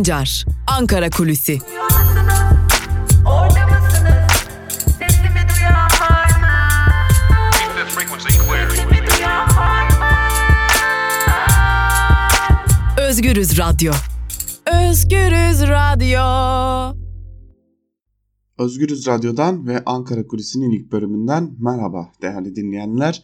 Sancar, Ankara Kulüsi. Özgürüz Radyo. Özgürüz Radyo. Özgürüz Radyo'dan ve Ankara Kulisi'nin ilk bölümünden merhaba değerli dinleyenler.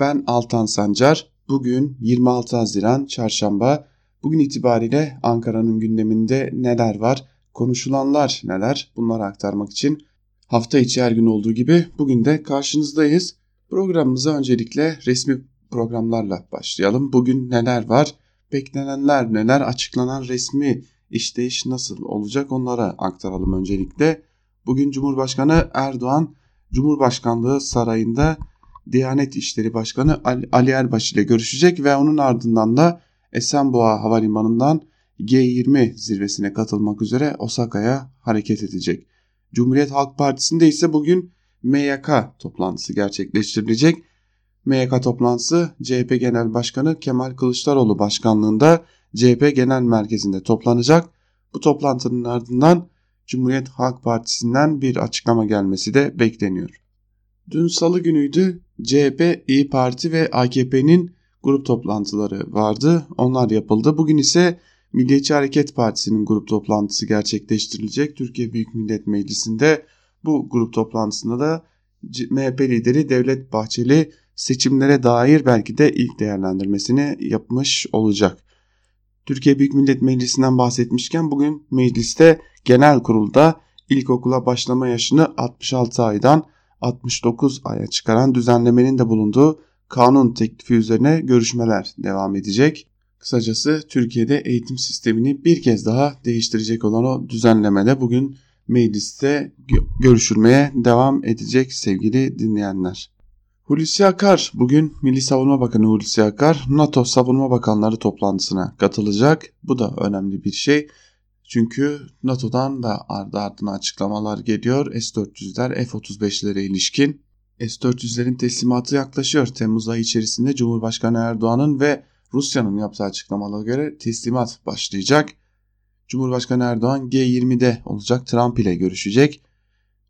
Ben Altan Sancar. Bugün 26 Haziran Çarşamba. Bugün itibariyle Ankara'nın gündeminde neler var, konuşulanlar neler bunları aktarmak için hafta içi her gün olduğu gibi bugün de karşınızdayız. Programımıza öncelikle resmi programlarla başlayalım. Bugün neler var, beklenenler neler, açıklanan resmi işleyiş nasıl olacak onlara aktaralım öncelikle. Bugün Cumhurbaşkanı Erdoğan Cumhurbaşkanlığı sarayında Diyanet İşleri Başkanı Ali Erbaş ile görüşecek ve onun ardından da Esenboğa Havalimanı'ndan G20 zirvesine katılmak üzere Osaka'ya hareket edecek. Cumhuriyet Halk Partisi'nde ise bugün MYK toplantısı gerçekleştirilecek. MYK toplantısı CHP Genel Başkanı Kemal Kılıçdaroğlu başkanlığında CHP Genel Merkezi'nde toplanacak. Bu toplantının ardından Cumhuriyet Halk Partisi'nden bir açıklama gelmesi de bekleniyor. Dün salı günüydü CHP, İyi Parti ve AKP'nin grup toplantıları vardı. Onlar yapıldı. Bugün ise Milliyetçi Hareket Partisi'nin grup toplantısı gerçekleştirilecek. Türkiye Büyük Millet Meclisi'nde bu grup toplantısında da MHP lideri Devlet Bahçeli seçimlere dair belki de ilk değerlendirmesini yapmış olacak. Türkiye Büyük Millet Meclisi'nden bahsetmişken bugün mecliste genel kurulda ilkokula başlama yaşını 66 aydan 69 aya çıkaran düzenlemenin de bulunduğu kanun teklifi üzerine görüşmeler devam edecek. Kısacası Türkiye'de eğitim sistemini bir kez daha değiştirecek olan o düzenlemede bugün mecliste görüşülmeye devam edecek sevgili dinleyenler. Hulusi Akar bugün Milli Savunma Bakanı Hulusi Akar NATO Savunma Bakanları toplantısına katılacak. Bu da önemli bir şey. Çünkü NATO'dan da ardı ardına açıklamalar geliyor. S-400'ler F-35'lere ilişkin. S-400'lerin teslimatı yaklaşıyor. Temmuz ayı içerisinde Cumhurbaşkanı Erdoğan'ın ve Rusya'nın yaptığı açıklamalara göre teslimat başlayacak. Cumhurbaşkanı Erdoğan G20'de olacak Trump ile görüşecek.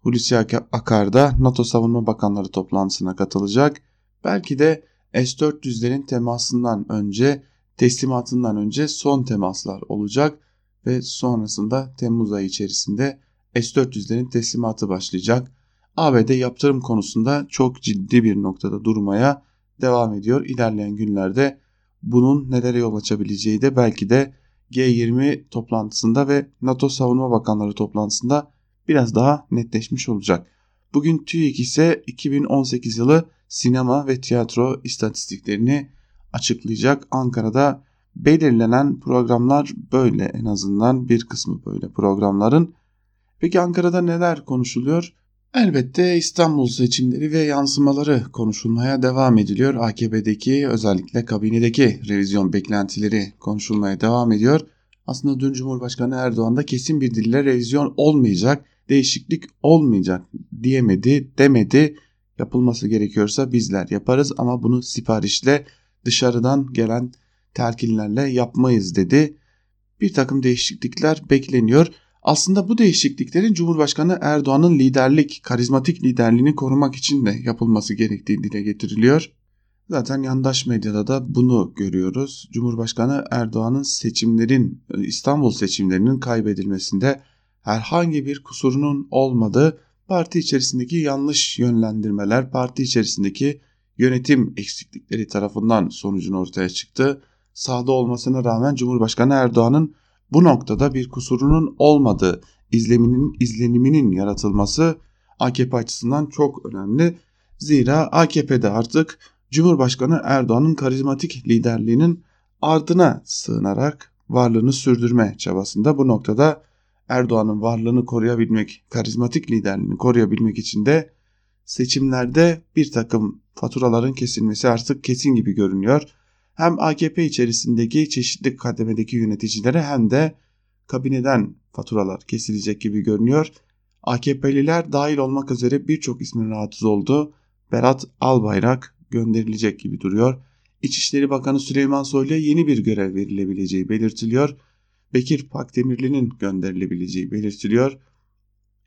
Hulusi Akar da NATO Savunma Bakanları toplantısına katılacak. Belki de S-400'lerin temasından önce, teslimatından önce son temaslar olacak ve sonrasında Temmuz ayı içerisinde S-400'lerin teslimatı başlayacak. ABD yaptırım konusunda çok ciddi bir noktada durmaya devam ediyor. İlerleyen günlerde bunun nelere yol açabileceği de belki de G20 toplantısında ve NATO Savunma Bakanları toplantısında biraz daha netleşmiş olacak. Bugün TÜİK ise 2018 yılı sinema ve tiyatro istatistiklerini açıklayacak. Ankara'da belirlenen programlar böyle en azından bir kısmı böyle programların. Peki Ankara'da neler konuşuluyor? Elbette İstanbul seçimleri ve yansımaları konuşulmaya devam ediliyor. AKP'deki özellikle kabinedeki revizyon beklentileri konuşulmaya devam ediyor. Aslında dün Cumhurbaşkanı Erdoğan da kesin bir dille revizyon olmayacak, değişiklik olmayacak diyemedi, demedi. Yapılması gerekiyorsa bizler yaparız ama bunu siparişle dışarıdan gelen telkinlerle yapmayız dedi. Bir takım değişiklikler bekleniyor. Aslında bu değişikliklerin Cumhurbaşkanı Erdoğan'ın liderlik, karizmatik liderliğini korumak için de yapılması gerektiği dile getiriliyor. Zaten yandaş medyada da bunu görüyoruz. Cumhurbaşkanı Erdoğan'ın seçimlerin, İstanbul seçimlerinin kaybedilmesinde herhangi bir kusurunun olmadığı, parti içerisindeki yanlış yönlendirmeler, parti içerisindeki yönetim eksiklikleri tarafından sonucun ortaya çıktı. Sağda olmasına rağmen Cumhurbaşkanı Erdoğan'ın bu noktada bir kusurunun olmadığı izleminin, izleniminin yaratılması AKP açısından çok önemli. Zira AKP'de artık Cumhurbaşkanı Erdoğan'ın karizmatik liderliğinin ardına sığınarak varlığını sürdürme çabasında bu noktada Erdoğan'ın varlığını koruyabilmek, karizmatik liderliğini koruyabilmek için de seçimlerde bir takım faturaların kesilmesi artık kesin gibi görünüyor hem AKP içerisindeki çeşitli kademedeki yöneticilere hem de kabineden faturalar kesilecek gibi görünüyor. AKP'liler dahil olmak üzere birçok ismin rahatsız oldu. Berat Albayrak gönderilecek gibi duruyor. İçişleri Bakanı Süleyman Soylu'ya yeni bir görev verilebileceği belirtiliyor. Bekir Pakdemirli'nin gönderilebileceği belirtiliyor.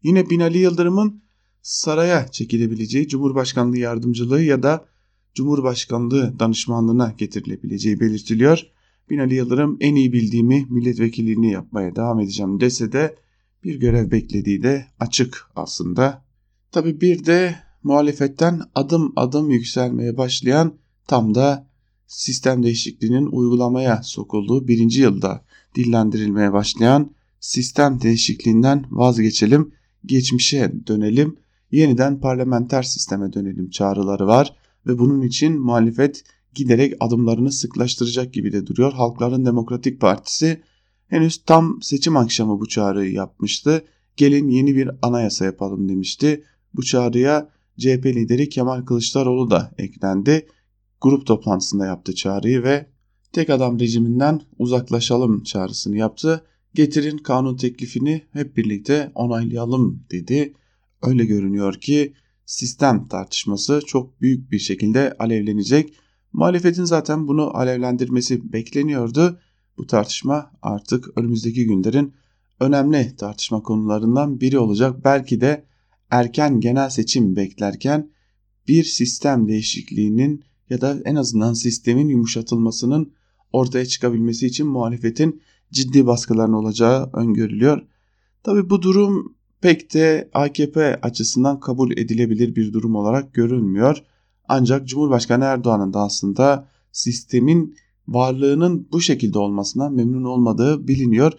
Yine Binali Yıldırım'ın saraya çekilebileceği Cumhurbaşkanlığı yardımcılığı ya da Cumhurbaşkanlığı danışmanlığına getirilebileceği belirtiliyor. Binali Yıldırım en iyi bildiğimi milletvekilliğini yapmaya devam edeceğim dese de bir görev beklediği de açık aslında. Tabi bir de muhalefetten adım adım yükselmeye başlayan tam da sistem değişikliğinin uygulamaya sokulduğu birinci yılda dillendirilmeye başlayan sistem değişikliğinden vazgeçelim, geçmişe dönelim, yeniden parlamenter sisteme dönelim çağrıları var ve bunun için muhalefet giderek adımlarını sıklaştıracak gibi de duruyor. Halkların Demokratik Partisi henüz tam seçim akşamı bu çağrıyı yapmıştı. Gelin yeni bir anayasa yapalım demişti. Bu çağrıya CHP lideri Kemal Kılıçdaroğlu da eklendi. Grup toplantısında yaptı çağrıyı ve tek adam rejiminden uzaklaşalım çağrısını yaptı. Getirin kanun teklifini hep birlikte onaylayalım dedi. Öyle görünüyor ki sistem tartışması çok büyük bir şekilde alevlenecek. Muhalefetin zaten bunu alevlendirmesi bekleniyordu. Bu tartışma artık önümüzdeki günlerin önemli tartışma konularından biri olacak. Belki de erken genel seçim beklerken bir sistem değişikliğinin ya da en azından sistemin yumuşatılmasının ortaya çıkabilmesi için muhalefetin ciddi baskıların olacağı öngörülüyor. Tabi bu durum pek de AKP açısından kabul edilebilir bir durum olarak görülmüyor. Ancak Cumhurbaşkanı Erdoğan'ın da aslında sistemin varlığının bu şekilde olmasına memnun olmadığı biliniyor.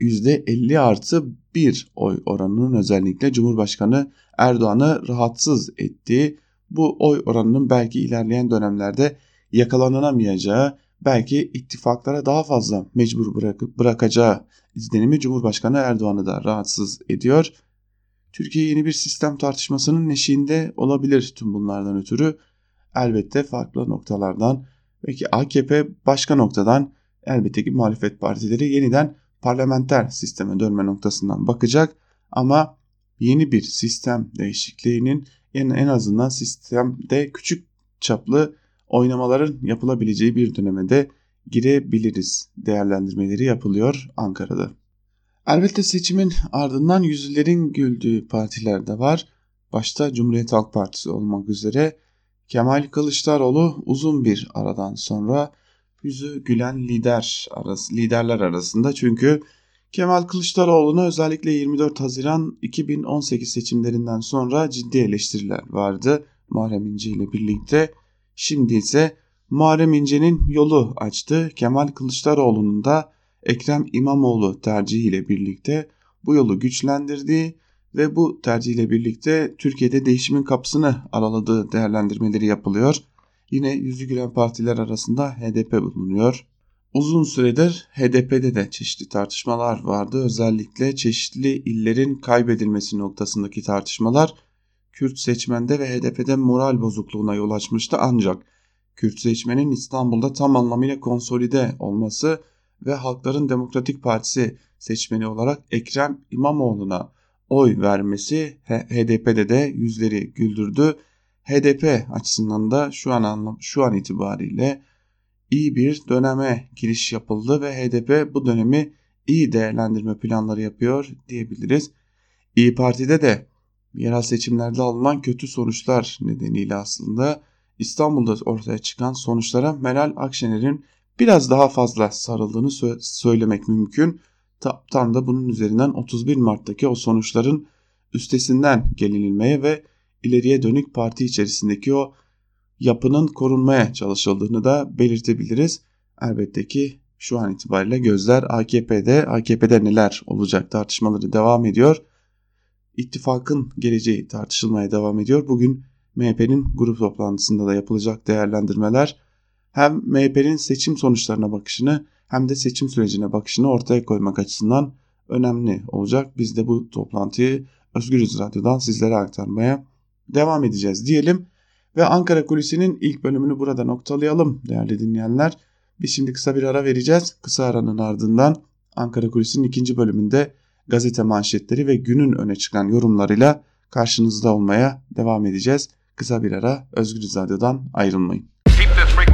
%50 artı 1 oy oranının özellikle Cumhurbaşkanı Erdoğan'ı rahatsız ettiği bu oy oranının belki ilerleyen dönemlerde yakalanamayacağı belki ittifaklara daha fazla mecbur bırakıp bırakacağı izlenimi Cumhurbaşkanı Erdoğan'ı da rahatsız ediyor. Türkiye yeni bir sistem tartışmasının eşiğinde olabilir tüm bunlardan ötürü. Elbette farklı noktalardan belki AKP başka noktadan elbette ki muhalefet partileri yeniden parlamenter sisteme dönme noktasından bakacak ama yeni bir sistem değişikliğinin en, en azından sistemde küçük çaplı oynamaların yapılabileceği bir döneme de girebiliriz değerlendirmeleri yapılıyor Ankara'da. Elbette seçimin ardından yüzlerin güldüğü partiler de var. Başta Cumhuriyet Halk Partisi olmak üzere Kemal Kılıçdaroğlu uzun bir aradan sonra yüzü gülen lider arası, liderler arasında çünkü Kemal Kılıçdaroğlu'na özellikle 24 Haziran 2018 seçimlerinden sonra ciddi eleştiriler vardı Muharrem İnce ile birlikte. Şimdi ise Muharrem İnce'nin yolu açtı. Kemal Kılıçdaroğlu'nun da Ekrem İmamoğlu tercihiyle birlikte bu yolu güçlendirdiği ve bu tercihiyle birlikte Türkiye'de değişimin kapısını araladığı değerlendirmeleri yapılıyor. Yine yüzü gülen partiler arasında HDP bulunuyor. Uzun süredir HDP'de de çeşitli tartışmalar vardı. Özellikle çeşitli illerin kaybedilmesi noktasındaki tartışmalar Kürt seçmende ve HDP'de moral bozukluğuna yol açmıştı ancak Kürt seçmenin İstanbul'da tam anlamıyla konsolide olması ve Halkların Demokratik Partisi seçmeni olarak Ekrem İmamoğlu'na oy vermesi HDP'de de yüzleri güldürdü. HDP açısından da şu an şu an itibariyle iyi bir döneme giriş yapıldı ve HDP bu dönemi iyi değerlendirme planları yapıyor diyebiliriz. İyi Parti'de de yerel seçimlerde alınan kötü sonuçlar nedeniyle aslında İstanbul'da ortaya çıkan sonuçlara Meral Akşener'in biraz daha fazla sarıldığını sö- söylemek mümkün. Tam da bunun üzerinden 31 Mart'taki o sonuçların üstesinden gelinilmeye ve ileriye dönük parti içerisindeki o yapının korunmaya çalışıldığını da belirtebiliriz. Elbette ki şu an itibariyle gözler AKP'de, AKP'de neler olacak tartışmaları devam ediyor. İttifakın geleceği tartışılmaya devam ediyor. Bugün MHP'nin grup toplantısında da yapılacak değerlendirmeler hem MHP'nin seçim sonuçlarına bakışını hem de seçim sürecine bakışını ortaya koymak açısından önemli olacak. Biz de bu toplantıyı Özgürüz Radyo'dan sizlere aktarmaya devam edeceğiz diyelim. Ve Ankara Kulisi'nin ilk bölümünü burada noktalayalım değerli dinleyenler. Biz şimdi kısa bir ara vereceğiz. Kısa aranın ardından Ankara Kulisi'nin ikinci bölümünde gazete manşetleri ve günün öne çıkan yorumlarıyla karşınızda olmaya devam edeceğiz. Kısa bir ara Özgür Radyo'dan ayrılmayın.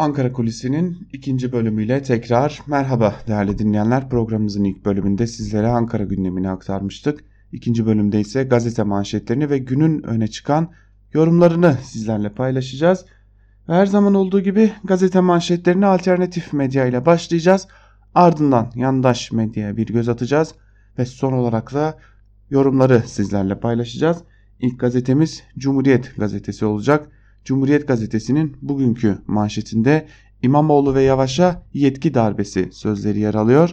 Ankara Kulisi'nin ikinci bölümüyle tekrar merhaba değerli dinleyenler. Programımızın ilk bölümünde sizlere Ankara gündemini aktarmıştık. İkinci bölümde ise gazete manşetlerini ve günün öne çıkan yorumlarını sizlerle paylaşacağız. Ve her zaman olduğu gibi gazete manşetlerini alternatif medya ile başlayacağız. Ardından yandaş medyaya bir göz atacağız ve son olarak da yorumları sizlerle paylaşacağız. İlk gazetemiz Cumhuriyet gazetesi olacak. Cumhuriyet gazetesinin bugünkü manşetinde İmamoğlu ve Yavaş'a yetki darbesi sözleri yer alıyor.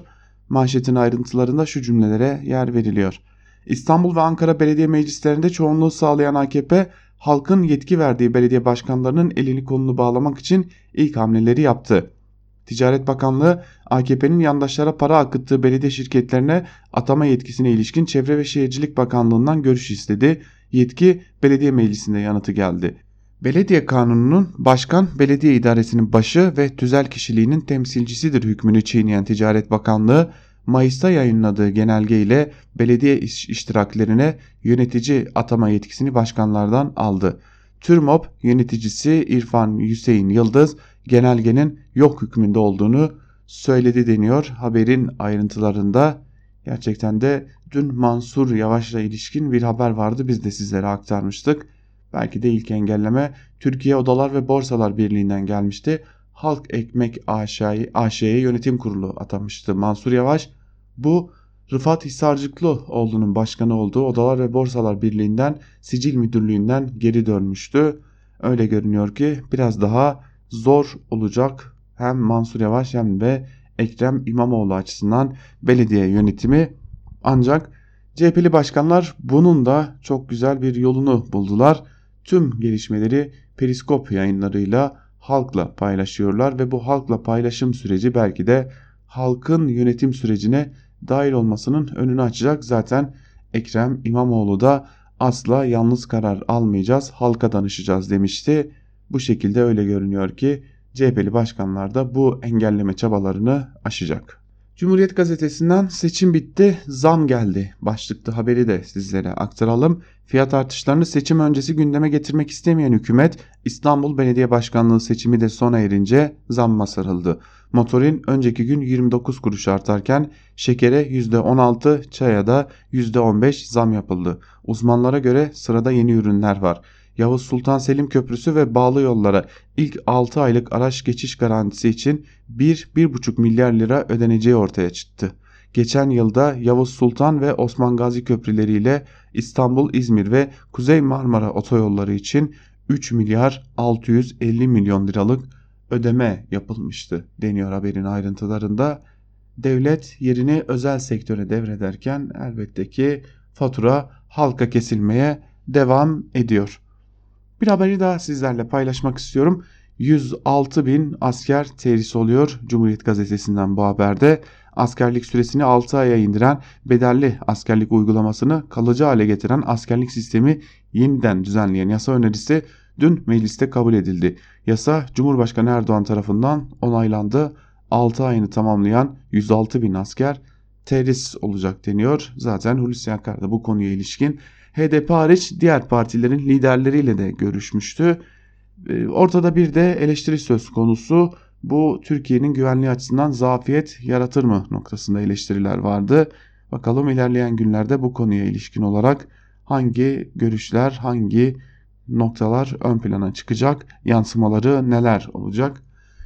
Manşetin ayrıntılarında şu cümlelere yer veriliyor. İstanbul ve Ankara belediye meclislerinde çoğunluğu sağlayan AKP, halkın yetki verdiği belediye başkanlarının elini kolunu bağlamak için ilk hamleleri yaptı. Ticaret Bakanlığı AKP'nin yandaşlara para akıttığı belediye şirketlerine atama yetkisine ilişkin Çevre ve Şehircilik Bakanlığı'ndan görüş istedi. Yetki belediye meclisinde yanıtı geldi. Belediye kanununun başkan belediye idaresinin başı ve tüzel kişiliğinin temsilcisidir hükmünü çiğneyen Ticaret Bakanlığı Mayıs'ta yayınladığı genelge ile belediye iş- iştiraklerine yönetici atama yetkisini başkanlardan aldı. TÜRMOP yöneticisi İrfan Hüseyin Yıldız genelgenin yok hükmünde olduğunu söyledi deniyor haberin ayrıntılarında. Gerçekten de dün Mansur Yavaş'la ilişkin bir haber vardı biz de sizlere aktarmıştık. Belki de ilk engelleme Türkiye Odalar ve Borsalar Birliği'nden gelmişti. Halk Ekmek AŞ'ye yönetim kurulu atamıştı Mansur Yavaş. Bu Rıfat Hisarcıklıoğlu'nun başkanı olduğu Odalar ve Borsalar Birliği'nden sicil müdürlüğünden geri dönmüştü. Öyle görünüyor ki biraz daha zor olacak hem Mansur Yavaş hem de Ekrem İmamoğlu açısından belediye yönetimi ancak CHP'li başkanlar bunun da çok güzel bir yolunu buldular. Tüm gelişmeleri periskop yayınlarıyla halkla paylaşıyorlar ve bu halkla paylaşım süreci belki de halkın yönetim sürecine dahil olmasının önünü açacak. Zaten Ekrem İmamoğlu da asla yalnız karar almayacağız, halka danışacağız demişti. Bu şekilde öyle görünüyor ki CHP'li başkanlar da bu engelleme çabalarını aşacak. Cumhuriyet gazetesinden seçim bitti, zam geldi. Başlıklı haberi de sizlere aktaralım. Fiyat artışlarını seçim öncesi gündeme getirmek istemeyen hükümet İstanbul Belediye Başkanlığı seçimi de sona erince zamma sarıldı. Motorin önceki gün 29 kuruş artarken şekere %16, çaya da %15 zam yapıldı. Uzmanlara göre sırada yeni ürünler var. Yavuz Sultan Selim Köprüsü ve bağlı yollara ilk 6 aylık araç geçiş garantisi için 1-1,5 milyar lira ödeneceği ortaya çıktı. Geçen yılda Yavuz Sultan ve Osman Gazi köprüleriyle İstanbul, İzmir ve Kuzey Marmara otoyolları için 3 milyar 650 milyon liralık ödeme yapılmıştı deniyor haberin ayrıntılarında. Devlet yerini özel sektöre devrederken elbette ki fatura halka kesilmeye devam ediyor. Bir haberi daha sizlerle paylaşmak istiyorum. 106 bin asker terhis oluyor Cumhuriyet Gazetesi'nden bu haberde. Askerlik süresini 6 aya indiren bedelli askerlik uygulamasını kalıcı hale getiren askerlik sistemi yeniden düzenleyen yasa önerisi dün mecliste kabul edildi. Yasa Cumhurbaşkanı Erdoğan tarafından onaylandı. 6 ayını tamamlayan 106 bin asker terhis olacak deniyor. Zaten Hulusi Akar da bu konuya ilişkin HDP hariç diğer partilerin liderleriyle de görüşmüştü. Ee, Ortada bir de eleştiri söz konusu. Bu Türkiye'nin güvenliği açısından zafiyet yaratır mı noktasında eleştiriler vardı. Bakalım ilerleyen günlerde bu konuya ilişkin olarak hangi görüşler, hangi noktalar ön plana çıkacak, yansımaları neler olacak?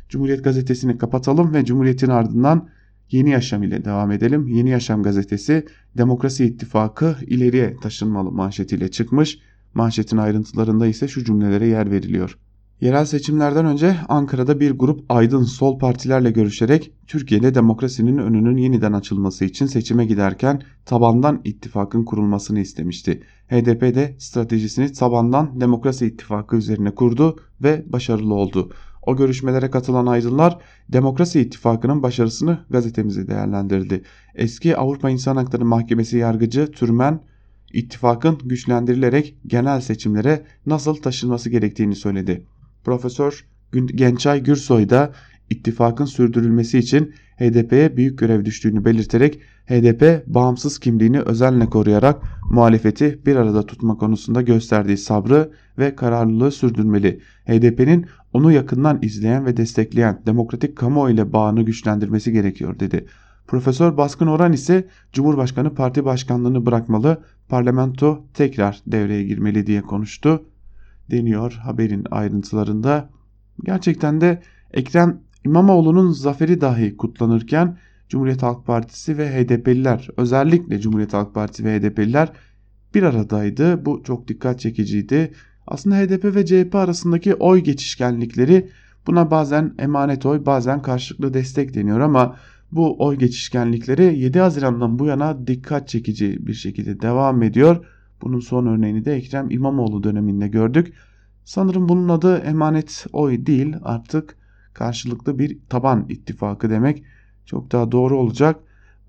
Cumhuriyet gazetesini kapatalım ve Cumhuriyet'in ardından Yeni Yaşam ile devam edelim. Yeni Yaşam gazetesi Demokrasi İttifakı ileriye taşınmalı manşetiyle çıkmış. Manşetin ayrıntılarında ise şu cümlelere yer veriliyor. Yerel seçimlerden önce Ankara'da bir grup aydın sol partilerle görüşerek Türkiye'de demokrasinin önünün yeniden açılması için seçime giderken tabandan ittifakın kurulmasını istemişti. HDP de stratejisini tabandan demokrasi ittifakı üzerine kurdu ve başarılı oldu. O görüşmelere katılan aydınlar Demokrasi İttifakı'nın başarısını gazetemize değerlendirdi. Eski Avrupa İnsan Hakları Mahkemesi yargıcı Türmen ittifakın güçlendirilerek genel seçimlere nasıl taşınması gerektiğini söyledi. Profesör Gençay Gürsoy da ittifakın sürdürülmesi için HDP'ye büyük görev düştüğünü belirterek HDP bağımsız kimliğini özenle koruyarak muhalefeti bir arada tutma konusunda gösterdiği sabrı ve kararlılığı sürdürmeli. HDP'nin onu yakından izleyen ve destekleyen demokratik kamuoyu ile bağını güçlendirmesi gerekiyor dedi. Profesör Baskın Oran ise Cumhurbaşkanı parti başkanlığını bırakmalı, parlamento tekrar devreye girmeli diye konuştu deniyor haberin ayrıntılarında. Gerçekten de Ekrem İmamoğlu'nun zaferi dahi kutlanırken Cumhuriyet Halk Partisi ve HDP'liler özellikle Cumhuriyet Halk Partisi ve HDP'liler bir aradaydı. Bu çok dikkat çekiciydi. Aslında HDP ve CHP arasındaki oy geçişkenlikleri buna bazen emanet oy bazen karşılıklı destek deniyor ama bu oy geçişkenlikleri 7 Haziran'dan bu yana dikkat çekici bir şekilde devam ediyor. Bunun son örneğini de Ekrem İmamoğlu döneminde gördük. Sanırım bunun adı emanet oy değil artık karşılıklı bir taban ittifakı demek çok daha doğru olacak.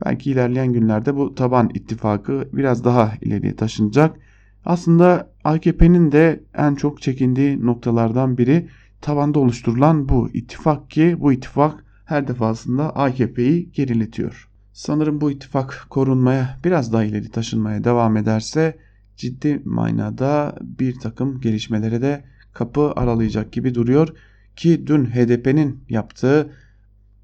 Belki ilerleyen günlerde bu taban ittifakı biraz daha ileriye taşınacak. Aslında AKP'nin de en çok çekindiği noktalardan biri tabanda oluşturulan bu ittifak ki bu ittifak her defasında AKP'yi geriletiyor. Sanırım bu ittifak korunmaya biraz daha ileri taşınmaya devam ederse ciddi manada bir takım gelişmelere de kapı aralayacak gibi duruyor ki dün HDP'nin yaptığı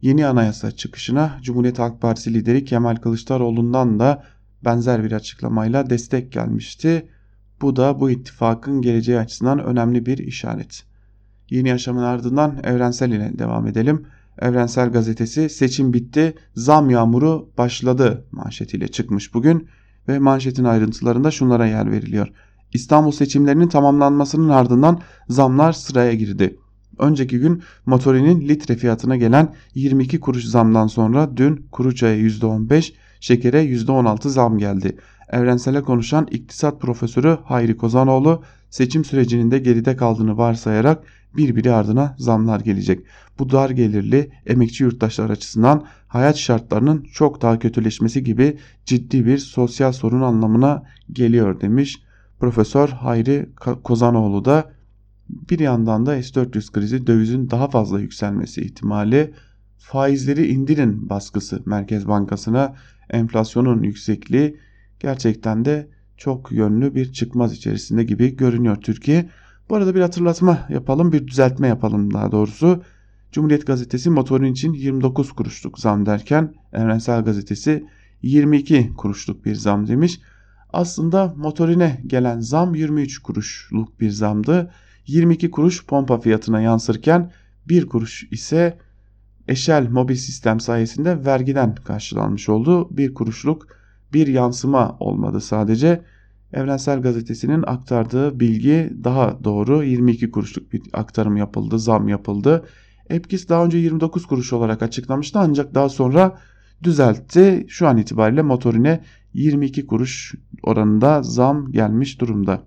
yeni anayasa çıkışına Cumhuriyet Halk Partisi lideri Kemal Kılıçdaroğlu'ndan da benzer bir açıklamayla destek gelmişti. Bu da bu ittifakın geleceği açısından önemli bir işaret. Yeni yaşamın ardından Evrensel ile devam edelim. Evrensel Gazetesi seçim bitti, zam yağmuru başladı manşetiyle çıkmış bugün ve manşetin ayrıntılarında şunlara yer veriliyor. İstanbul seçimlerinin tamamlanmasının ardından zamlar sıraya girdi. Önceki gün motorinin litre fiyatına gelen 22 kuruş zamdan sonra dün kuru çaya %15, şekere %16 zam geldi. Evrensele konuşan iktisat profesörü Hayri Kozanoğlu seçim sürecinin de geride kaldığını varsayarak birbiri ardına zamlar gelecek. Bu dar gelirli emekçi yurttaşlar açısından hayat şartlarının çok daha kötüleşmesi gibi ciddi bir sosyal sorun anlamına geliyor demiş. Profesör Hayri Kozanoğlu da bir yandan da S-400 krizi dövizin daha fazla yükselmesi ihtimali, faizleri indirin baskısı Merkez Bankası'na, enflasyonun yüksekliği gerçekten de çok yönlü bir çıkmaz içerisinde gibi görünüyor Türkiye. Bu arada bir hatırlatma yapalım, bir düzeltme yapalım daha doğrusu. Cumhuriyet Gazetesi motorun için 29 kuruşluk zam derken Evrensel Gazetesi 22 kuruşluk bir zam demiş. Aslında motorine gelen zam 23 kuruşluk bir zamdı. 22 kuruş pompa fiyatına yansırken 1 kuruş ise Eşel mobil sistem sayesinde vergiden karşılanmış oldu. 1 kuruşluk bir yansıma olmadı sadece. Evrensel Gazetesi'nin aktardığı bilgi daha doğru 22 kuruşluk bir aktarım yapıldı, zam yapıldı. Epkis daha önce 29 kuruş olarak açıklamıştı ancak daha sonra düzeltti. Şu an itibariyle motorine 22 kuruş oranında zam gelmiş durumda.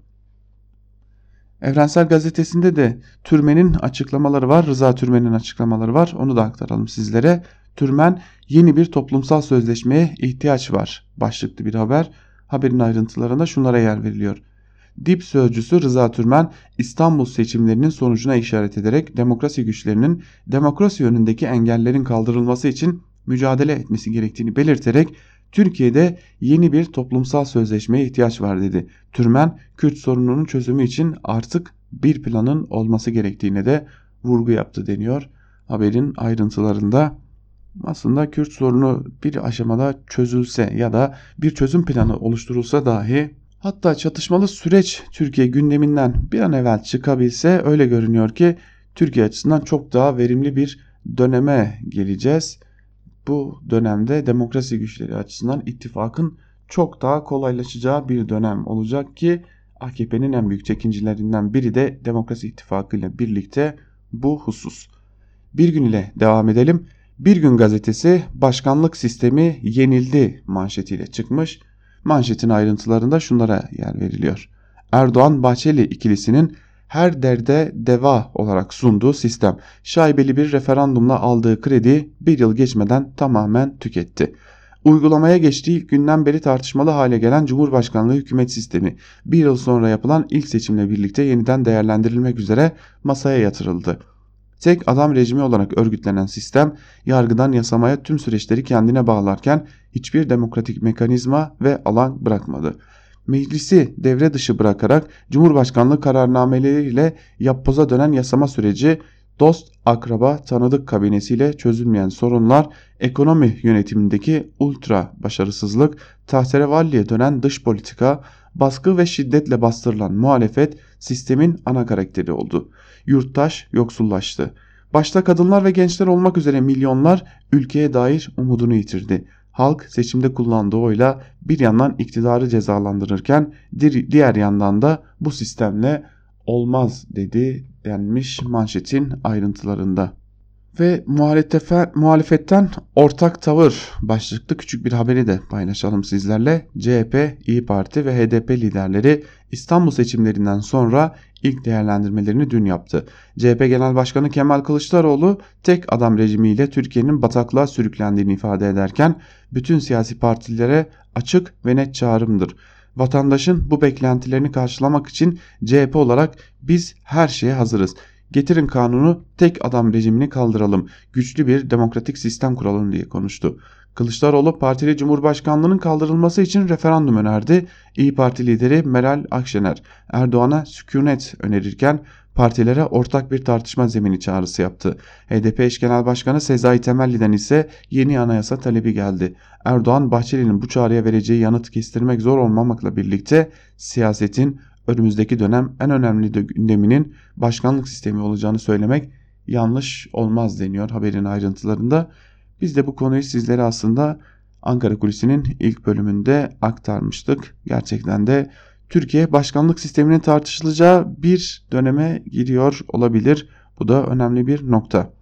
Evrensel Gazetesi'nde de Türmen'in açıklamaları var. Rıza Türmen'in açıklamaları var. Onu da aktaralım sizlere. Türmen yeni bir toplumsal sözleşmeye ihtiyaç var. Başlıklı bir haber. Haberin ayrıntılarında şunlara yer veriliyor. Dip sözcüsü Rıza Türmen İstanbul seçimlerinin sonucuna işaret ederek demokrasi güçlerinin demokrasi yönündeki engellerin kaldırılması için mücadele etmesi gerektiğini belirterek Türkiye'de yeni bir toplumsal sözleşmeye ihtiyaç var dedi. Türmen, Kürt sorununun çözümü için artık bir planın olması gerektiğine de vurgu yaptı deniyor. Haberin ayrıntılarında aslında Kürt sorunu bir aşamada çözülse ya da bir çözüm planı oluşturulsa dahi hatta çatışmalı süreç Türkiye gündeminden bir an evvel çıkabilse öyle görünüyor ki Türkiye açısından çok daha verimli bir döneme geleceğiz bu dönemde demokrasi güçleri açısından ittifakın çok daha kolaylaşacağı bir dönem olacak ki AKP'nin en büyük çekincilerinden biri de Demokrasi İttifakı ile birlikte bu husus. Bir gün ile devam edelim. Bir gün gazetesi başkanlık sistemi yenildi manşetiyle çıkmış. Manşetin ayrıntılarında şunlara yer veriliyor. Erdoğan-Bahçeli ikilisinin her derde deva olarak sunduğu sistem şaibeli bir referandumla aldığı kredi bir yıl geçmeden tamamen tüketti. Uygulamaya geçtiği ilk günden beri tartışmalı hale gelen Cumhurbaşkanlığı hükümet sistemi bir yıl sonra yapılan ilk seçimle birlikte yeniden değerlendirilmek üzere masaya yatırıldı. Tek adam rejimi olarak örgütlenen sistem yargıdan yasamaya tüm süreçleri kendine bağlarken hiçbir demokratik mekanizma ve alan bırakmadı. Meclisi devre dışı bırakarak Cumhurbaşkanlığı kararnameleriyle yapboza dönen yasama süreci dost, akraba, tanıdık kabinesiyle çözülmeyen sorunlar, ekonomi yönetimindeki ultra başarısızlık, tahterevalliye dönen dış politika, baskı ve şiddetle bastırılan muhalefet sistemin ana karakteri oldu. Yurttaş yoksullaştı. Başta kadınlar ve gençler olmak üzere milyonlar ülkeye dair umudunu yitirdi. Halk seçimde kullandığı oyla bir yandan iktidarı cezalandırırken diğer yandan da bu sistemle olmaz dedi denmiş manşetin ayrıntılarında. Ve muhalefetten ortak tavır başlıklı küçük bir haberi de paylaşalım sizlerle. CHP, İyi Parti ve HDP liderleri İstanbul seçimlerinden sonra ilk değerlendirmelerini dün yaptı. CHP Genel Başkanı Kemal Kılıçdaroğlu tek adam rejimiyle Türkiye'nin bataklığa sürüklendiğini ifade ederken bütün siyasi partilere açık ve net çağrımdır. Vatandaşın bu beklentilerini karşılamak için CHP olarak biz her şeye hazırız. Getirin kanunu tek adam rejimini kaldıralım. Güçlü bir demokratik sistem kuralım diye konuştu. Kılıçdaroğlu partili cumhurbaşkanlığının kaldırılması için referandum önerdi. İyi Parti lideri Meral Akşener Erdoğan'a sükunet önerirken partilere ortak bir tartışma zemini çağrısı yaptı. HDP eş genel başkanı Sezai Temelli'den ise yeni anayasa talebi geldi. Erdoğan Bahçeli'nin bu çağrıya vereceği yanıt kestirmek zor olmamakla birlikte siyasetin önümüzdeki dönem en önemli gündeminin başkanlık sistemi olacağını söylemek yanlış olmaz deniyor haberin ayrıntılarında. Biz de bu konuyu sizlere aslında Ankara Kulisi'nin ilk bölümünde aktarmıştık. Gerçekten de Türkiye başkanlık sisteminin tartışılacağı bir döneme giriyor olabilir. Bu da önemli bir nokta.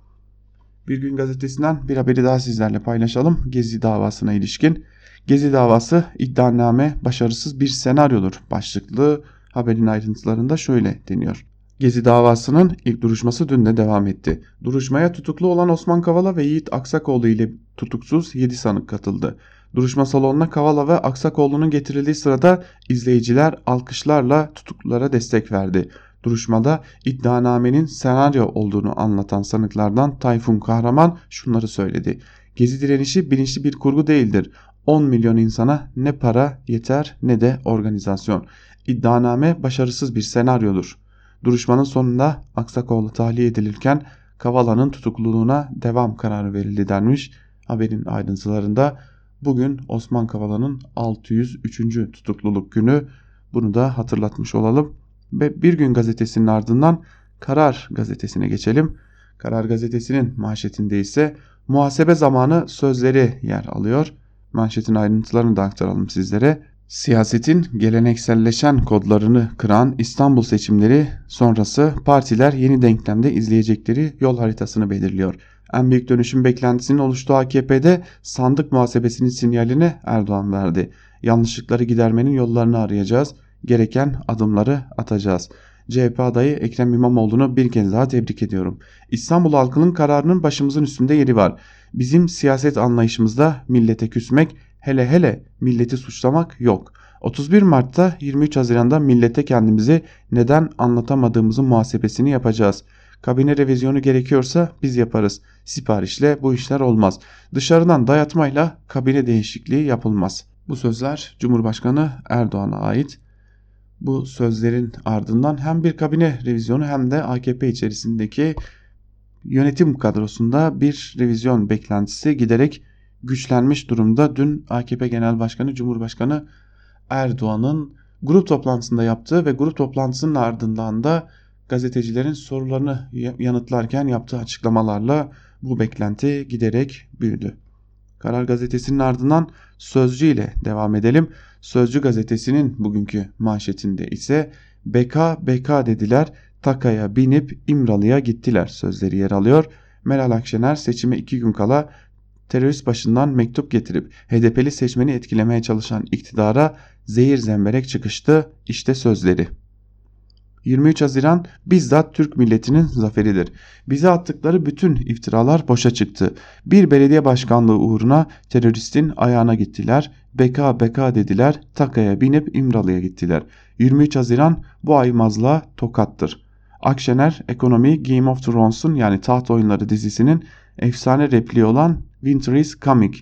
Bir gün gazetesinden bir haberi daha sizlerle paylaşalım. Gezi davasına ilişkin. Gezi davası iddianame başarısız bir senaryodur başlıklı haberin ayrıntılarında şöyle deniyor. Gezi davasının ilk duruşması dün de devam etti. Duruşmaya tutuklu olan Osman Kavala ve Yiğit Aksakoğlu ile tutuksuz 7 sanık katıldı. Duruşma salonuna Kavala ve Aksakoğlu'nun getirildiği sırada izleyiciler alkışlarla tutuklulara destek verdi. Duruşmada iddianamenin senaryo olduğunu anlatan sanıklardan Tayfun Kahraman şunları söyledi. Gezi direnişi bilinçli bir kurgu değildir. 10 milyon insana ne para yeter ne de organizasyon. İddianame başarısız bir senaryodur. Duruşmanın sonunda Aksakoğlu tahliye edilirken Kavala'nın tutukluluğuna devam kararı verildi denmiş. Haberin ayrıntılarında bugün Osman Kavala'nın 603. tutukluluk günü bunu da hatırlatmış olalım. Ve Bir Gün gazetesinin ardından Karar gazetesine geçelim. Karar gazetesinin manşetinde ise muhasebe zamanı sözleri yer alıyor. Manşetin ayrıntılarını da aktaralım sizlere. Siyasetin gelenekselleşen kodlarını kıran İstanbul seçimleri sonrası partiler yeni denklemde izleyecekleri yol haritasını belirliyor. En büyük dönüşüm beklentisinin oluştuğu AKP'de sandık muhasebesinin sinyalini Erdoğan verdi. Yanlışlıkları gidermenin yollarını arayacağız, gereken adımları atacağız. CHP adayı Ekrem İmamoğlu'nu bir kez daha tebrik ediyorum. İstanbul halkının kararının başımızın üstünde yeri var. Bizim siyaset anlayışımızda millete küsmek, hele hele milleti suçlamak yok. 31 Mart'ta 23 Haziran'da millete kendimizi neden anlatamadığımızın muhasebesini yapacağız. Kabine revizyonu gerekiyorsa biz yaparız. Siparişle bu işler olmaz. Dışarıdan dayatmayla kabine değişikliği yapılmaz. Bu sözler Cumhurbaşkanı Erdoğan'a ait. Bu sözlerin ardından hem bir kabine revizyonu hem de AKP içerisindeki yönetim kadrosunda bir revizyon beklentisi giderek güçlenmiş durumda. Dün AKP Genel Başkanı Cumhurbaşkanı Erdoğan'ın grup toplantısında yaptığı ve grup toplantısının ardından da gazetecilerin sorularını yanıtlarken yaptığı açıklamalarla bu beklenti giderek büyüdü. Karar Gazetesi'nin ardından Sözcü ile devam edelim. Sözcü gazetesinin bugünkü manşetinde ise BK BK dediler Taka'ya binip İmralı'ya gittiler sözleri yer alıyor. Meral Akşener seçime iki gün kala terörist başından mektup getirip HDP'li seçmeni etkilemeye çalışan iktidara zehir zemberek çıkıştı işte sözleri. 23 Haziran bizzat Türk milletinin zaferidir. Bize attıkları bütün iftiralar boşa çıktı. Bir belediye başkanlığı uğruna teröristin ayağına gittiler. Beka beka dediler. Takaya binip İmralı'ya gittiler. 23 Haziran bu aymazlığa tokattır. Akşener ekonomi Game of Thrones'un yani taht oyunları dizisinin efsane repliği olan Winter is coming.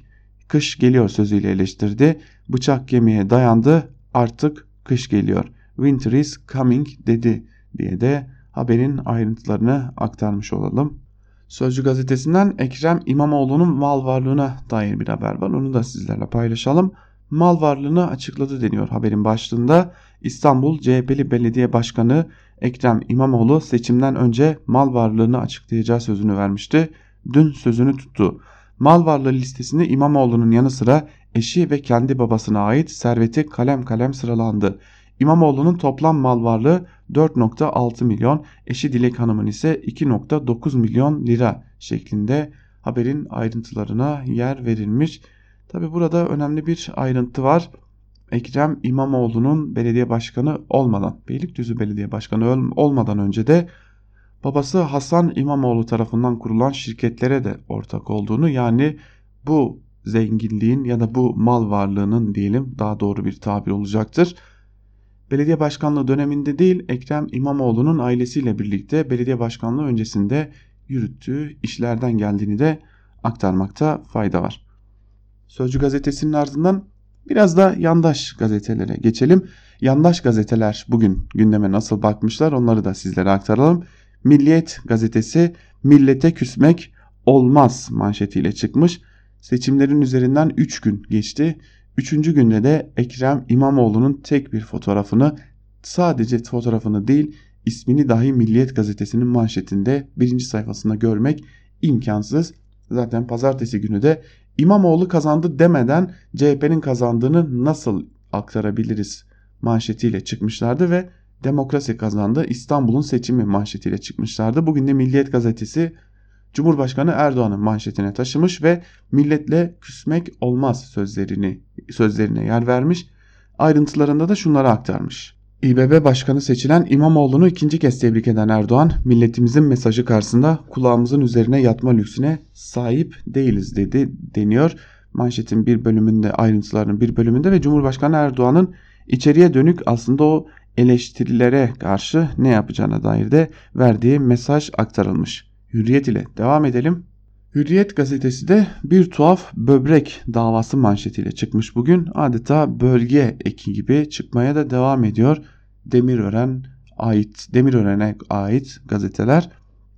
Kış geliyor sözüyle eleştirdi. Bıçak gemiye dayandı artık kış geliyor. Winter is coming dedi diye de haberin ayrıntılarını aktarmış olalım. Sözcü gazetesinden Ekrem İmamoğlu'nun mal varlığına dair bir haber var. Onu da sizlerle paylaşalım. Mal varlığını açıkladı deniyor haberin başlığında. İstanbul CHP'li belediye başkanı Ekrem İmamoğlu seçimden önce mal varlığını açıklayacağı sözünü vermişti. Dün sözünü tuttu. Mal varlığı listesinde İmamoğlu'nun yanı sıra eşi ve kendi babasına ait serveti kalem kalem sıralandı. İmamoğlu'nun toplam mal varlığı 4.6 milyon, eşi Dilek Hanım'ın ise 2.9 milyon lira şeklinde haberin ayrıntılarına yer verilmiş. Tabi burada önemli bir ayrıntı var. Ekrem İmamoğlu'nun belediye başkanı olmadan, Beylikdüzü belediye başkanı olmadan önce de babası Hasan İmamoğlu tarafından kurulan şirketlere de ortak olduğunu yani bu zenginliğin ya da bu mal varlığının diyelim daha doğru bir tabir olacaktır. Belediye başkanlığı döneminde değil Ekrem İmamoğlu'nun ailesiyle birlikte belediye başkanlığı öncesinde yürüttüğü işlerden geldiğini de aktarmakta fayda var. Sözcü gazetesinin ardından biraz da yandaş gazetelere geçelim. Yandaş gazeteler bugün gündeme nasıl bakmışlar onları da sizlere aktaralım. Milliyet gazetesi millete küsmek olmaz manşetiyle çıkmış. Seçimlerin üzerinden 3 gün geçti. Üçüncü günde de Ekrem İmamoğlu'nun tek bir fotoğrafını sadece fotoğrafını değil ismini dahi Milliyet gazetesinin manşetinde birinci sayfasında görmek imkansız. Zaten pazartesi günü de İmamoğlu kazandı demeden CHP'nin kazandığını nasıl aktarabiliriz manşetiyle çıkmışlardı ve demokrasi kazandı İstanbul'un seçimi manşetiyle çıkmışlardı. Bugün de Milliyet gazetesi Cumhurbaşkanı Erdoğan'ın manşetine taşımış ve milletle küsmek olmaz sözlerini sözlerine yer vermiş. Ayrıntılarında da şunları aktarmış. İBB Başkanı seçilen İmamoğlu'nu ikinci kez tebrik eden Erdoğan, milletimizin mesajı karşısında kulağımızın üzerine yatma lüksüne sahip değiliz dedi deniyor. Manşetin bir bölümünde ayrıntılarının bir bölümünde ve Cumhurbaşkanı Erdoğan'ın içeriye dönük aslında o eleştirilere karşı ne yapacağına dair de verdiği mesaj aktarılmış. Hürriyet ile devam edelim. Hürriyet gazetesi de bir tuhaf böbrek davası manşetiyle çıkmış bugün. Adeta bölge eki gibi çıkmaya da devam ediyor. Demirören ait, Demirören'e ait gazeteler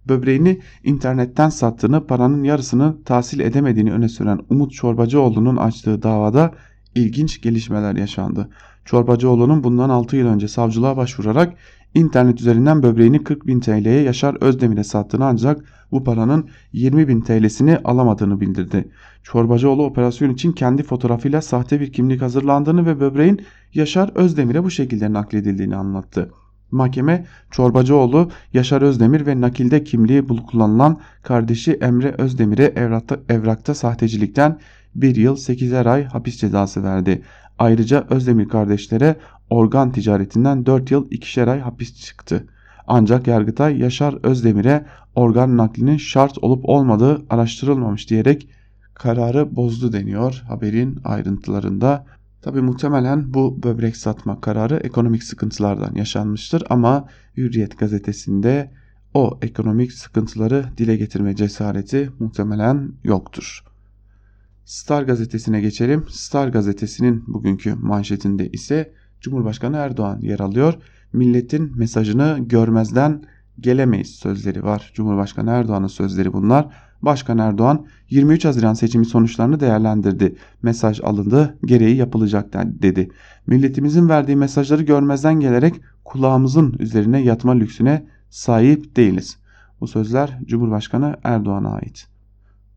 böbreğini internetten sattığını, paranın yarısını tahsil edemediğini öne süren Umut Çorbacıoğlu'nun açtığı davada ilginç gelişmeler yaşandı. Çorbacıoğlu'nun bundan 6 yıl önce savcılığa başvurarak internet üzerinden böbreğini 40 bin TL'ye Yaşar Özdemir'e sattığını ancak bu paranın 20 bin TL'sini alamadığını bildirdi. Çorbacıoğlu operasyon için kendi fotoğrafıyla sahte bir kimlik hazırlandığını ve böbreğin Yaşar Özdemir'e bu şekilde nakledildiğini anlattı. Mahkeme Çorbacıoğlu, Yaşar Özdemir ve nakilde kimliği kullanılan kardeşi Emre Özdemir'e evrakta, evrakta sahtecilikten 1 yıl 8'er ay hapis cezası verdi. Ayrıca Özdemir kardeşlere organ ticaretinden 4 yıl 2'şer ay hapis çıktı. Ancak Yargıtay Yaşar Özdemir'e organ naklinin şart olup olmadığı araştırılmamış diyerek kararı bozdu deniyor haberin ayrıntılarında. Tabi muhtemelen bu böbrek satma kararı ekonomik sıkıntılardan yaşanmıştır ama Hürriyet gazetesinde o ekonomik sıkıntıları dile getirme cesareti muhtemelen yoktur. Star gazetesine geçelim. Star gazetesinin bugünkü manşetinde ise Cumhurbaşkanı Erdoğan yer alıyor. Milletin mesajını görmezden gelemeyiz sözleri var. Cumhurbaşkanı Erdoğan'ın sözleri bunlar. Başkan Erdoğan 23 Haziran seçimi sonuçlarını değerlendirdi. Mesaj alındı, gereği yapılacak dedi. Milletimizin verdiği mesajları görmezden gelerek kulağımızın üzerine yatma lüksüne sahip değiliz. Bu sözler Cumhurbaşkanı Erdoğan'a ait.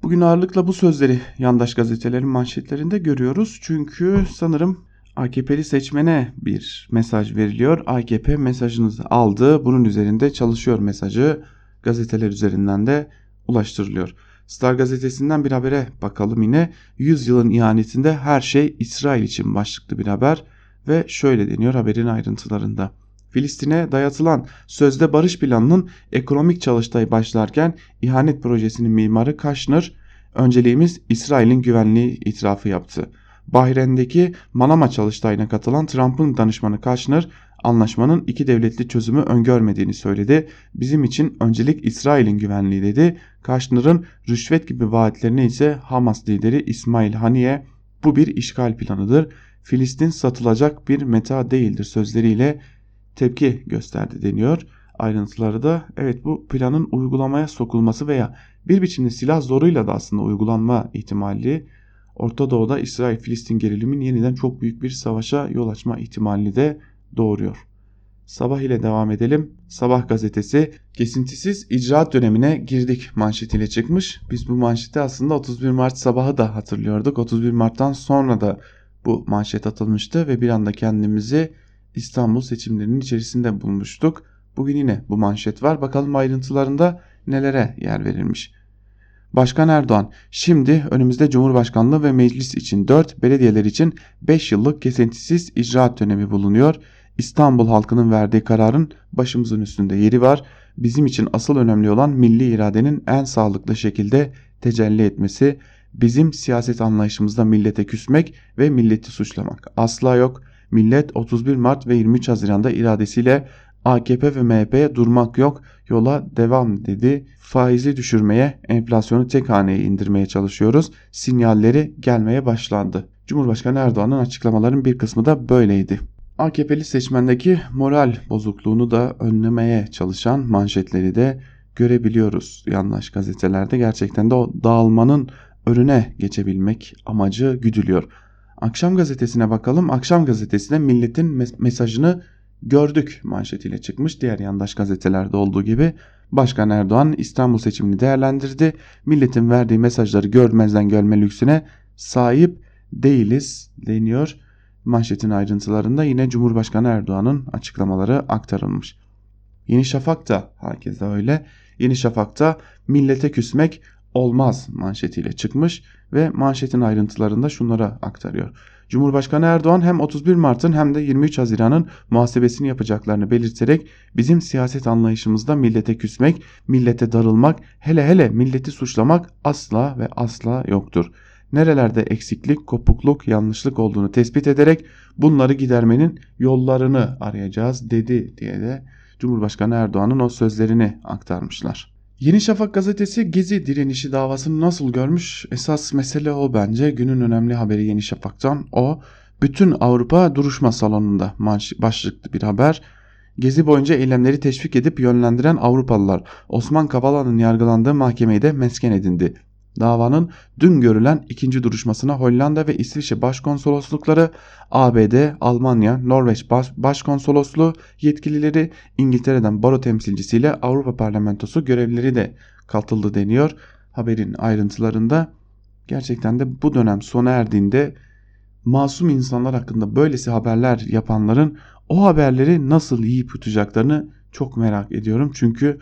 Bugün ağırlıkla bu sözleri yandaş gazetelerin manşetlerinde görüyoruz. Çünkü sanırım AKP'li seçmene bir mesaj veriliyor. AKP mesajınızı aldı, bunun üzerinde çalışıyor mesajı gazeteler üzerinden de ulaştırılıyor. Star gazetesinden bir habere bakalım yine. 100 yılın ihanetinde her şey İsrail için başlıklı bir haber ve şöyle deniyor haberin ayrıntılarında. Filistin'e dayatılan sözde barış planının ekonomik çalıştay başlarken ihanet projesinin mimarı Kaşner, önceliğimiz İsrail'in güvenliği itirafı yaptı. Bahreyn'deki Manama çalıştayına katılan Trump'ın danışmanı Kaşner, anlaşmanın iki devletli çözümü öngörmediğini söyledi. Bizim için öncelik İsrail'in güvenliği dedi. Kaşner'ın rüşvet gibi vaatlerini ise Hamas lideri İsmail Haniye bu bir işgal planıdır. Filistin satılacak bir meta değildir sözleriyle tepki gösterdi deniyor. Ayrıntıları da evet bu planın uygulamaya sokulması veya bir biçimde silah zoruyla da aslında uygulanma ihtimali Orta Doğu'da İsrail-Filistin gerilimin yeniden çok büyük bir savaşa yol açma ihtimalini de doğuruyor. Sabah ile devam edelim. Sabah gazetesi kesintisiz icraat dönemine girdik manşetiyle çıkmış. Biz bu manşeti aslında 31 Mart sabahı da hatırlıyorduk. 31 Mart'tan sonra da bu manşet atılmıştı ve bir anda kendimizi İstanbul seçimlerinin içerisinde bulmuştuk. Bugün yine bu manşet var. Bakalım ayrıntılarında nelere yer verilmiş. Başkan Erdoğan, şimdi önümüzde Cumhurbaşkanlığı ve meclis için 4, belediyeler için 5 yıllık kesintisiz icraat dönemi bulunuyor. İstanbul halkının verdiği kararın başımızın üstünde yeri var. Bizim için asıl önemli olan milli iradenin en sağlıklı şekilde tecelli etmesi. Bizim siyaset anlayışımızda millete küsmek ve milleti suçlamak asla yok. Millet 31 Mart ve 23 Haziran'da iradesiyle AKP ve MHP'ye durmak yok yola devam dedi. Faizi düşürmeye, enflasyonu tek haneye indirmeye çalışıyoruz. Sinyalleri gelmeye başlandı. Cumhurbaşkanı Erdoğan'ın açıklamaların bir kısmı da böyleydi. AKP'li seçmendeki moral bozukluğunu da önlemeye çalışan manşetleri de görebiliyoruz yandaş gazetelerde. Gerçekten de o dağılmanın önüne geçebilmek amacı güdülüyor. Akşam gazetesine bakalım. Akşam gazetesine milletin mesajını gördük manşetiyle çıkmış. Diğer yandaş gazetelerde olduğu gibi Başkan Erdoğan İstanbul seçimini değerlendirdi. Milletin verdiği mesajları görmezden gelme lüksüne sahip değiliz deniyor. Manşetin ayrıntılarında yine Cumhurbaşkanı Erdoğan'ın açıklamaları aktarılmış. Yeni Şafak da herkese öyle. Yeni Şafak'ta millete küsmek olmaz manşetiyle çıkmış ve manşetin ayrıntılarında şunlara aktarıyor. Cumhurbaşkanı Erdoğan hem 31 Mart'ın hem de 23 Haziran'ın muhasebesini yapacaklarını belirterek bizim siyaset anlayışımızda millete küsmek, millete darılmak, hele hele milleti suçlamak asla ve asla yoktur. Nerelerde eksiklik, kopukluk, yanlışlık olduğunu tespit ederek bunları gidermenin yollarını arayacağız dedi diye de Cumhurbaşkanı Erdoğan'ın o sözlerini aktarmışlar. Yeni Şafak gazetesi Gezi direnişi davasını nasıl görmüş? Esas mesele o bence. Günün önemli haberi Yeni Şafak'tan o. Bütün Avrupa duruşma salonunda başlıklı bir haber. Gezi boyunca eylemleri teşvik edip yönlendiren Avrupalılar Osman Kavala'nın yargılandığı mahkemeyi de mesken edindi. Davanın dün görülen ikinci duruşmasına Hollanda ve İsviçre başkonsoloslukları, ABD, Almanya, Norveç baş, başkonsolosluğu yetkilileri, İngiltere'den baro temsilcisiyle Avrupa Parlamentosu görevlileri de katıldı deniyor. Haberin ayrıntılarında gerçekten de bu dönem sona erdiğinde masum insanlar hakkında böylesi haberler yapanların o haberleri nasıl yiyip yutacaklarını çok merak ediyorum. Çünkü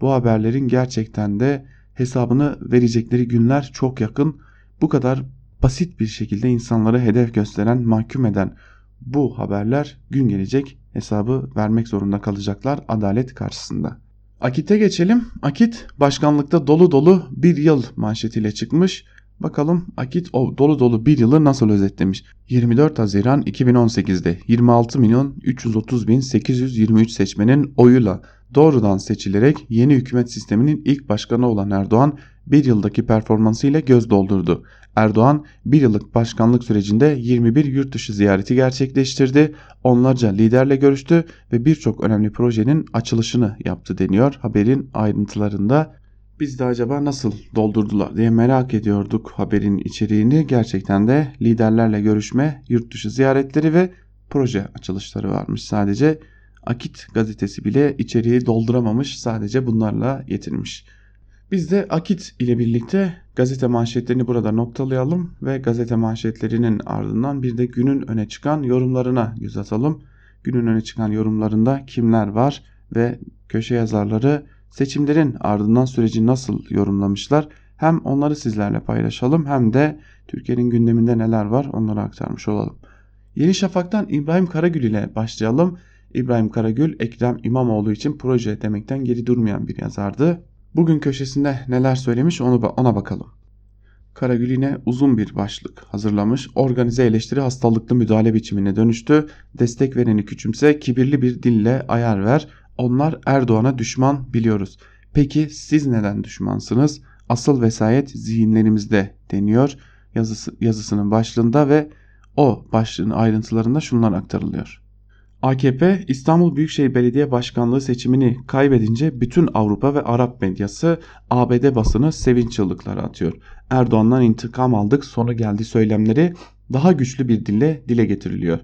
bu haberlerin gerçekten de hesabını verecekleri günler çok yakın. Bu kadar basit bir şekilde insanlara hedef gösteren, mahkum eden bu haberler gün gelecek hesabı vermek zorunda kalacaklar adalet karşısında. Akit'e geçelim. Akit başkanlıkta dolu dolu bir yıl manşetiyle çıkmış. Bakalım Akit o dolu dolu bir yılı nasıl özetlemiş. 24 Haziran 2018'de 26 milyon 330 bin 823 seçmenin oyuyla doğrudan seçilerek yeni hükümet sisteminin ilk başkanı olan Erdoğan bir yıldaki performansıyla göz doldurdu. Erdoğan bir yıllık başkanlık sürecinde 21 yurt dışı ziyareti gerçekleştirdi, onlarca liderle görüştü ve birçok önemli projenin açılışını yaptı deniyor haberin ayrıntılarında. Biz de acaba nasıl doldurdular diye merak ediyorduk haberin içeriğini. Gerçekten de liderlerle görüşme, yurt dışı ziyaretleri ve proje açılışları varmış sadece. Akit gazetesi bile içeriği dolduramamış sadece bunlarla yetinmiş. Biz de Akit ile birlikte gazete manşetlerini burada noktalayalım ve gazete manşetlerinin ardından bir de günün öne çıkan yorumlarına göz atalım. Günün öne çıkan yorumlarında kimler var ve köşe yazarları seçimlerin ardından süreci nasıl yorumlamışlar? Hem onları sizlerle paylaşalım hem de Türkiye'nin gündeminde neler var onları aktarmış olalım. Yeni Şafak'tan İbrahim Karagül ile başlayalım. İbrahim Karagül, Ekrem İmamoğlu için proje demekten geri durmayan bir yazardı. Bugün köşesinde neler söylemiş onu ona bakalım. Karagül yine uzun bir başlık hazırlamış. Organize eleştiri hastalıklı müdahale biçimine dönüştü. Destek vereni küçümse, kibirli bir dille ayar ver. Onlar Erdoğan'a düşman biliyoruz. Peki siz neden düşmansınız? Asıl vesayet zihinlerimizde deniyor yazısı, yazısının başlığında ve o başlığın ayrıntılarında şunlar aktarılıyor. AKP İstanbul Büyükşehir Belediye Başkanlığı seçimini kaybedince bütün Avrupa ve Arap medyası ABD basını sevinç çığlıkları atıyor. Erdoğan'dan intikam aldık sonu geldi söylemleri daha güçlü bir dille dile getiriliyor.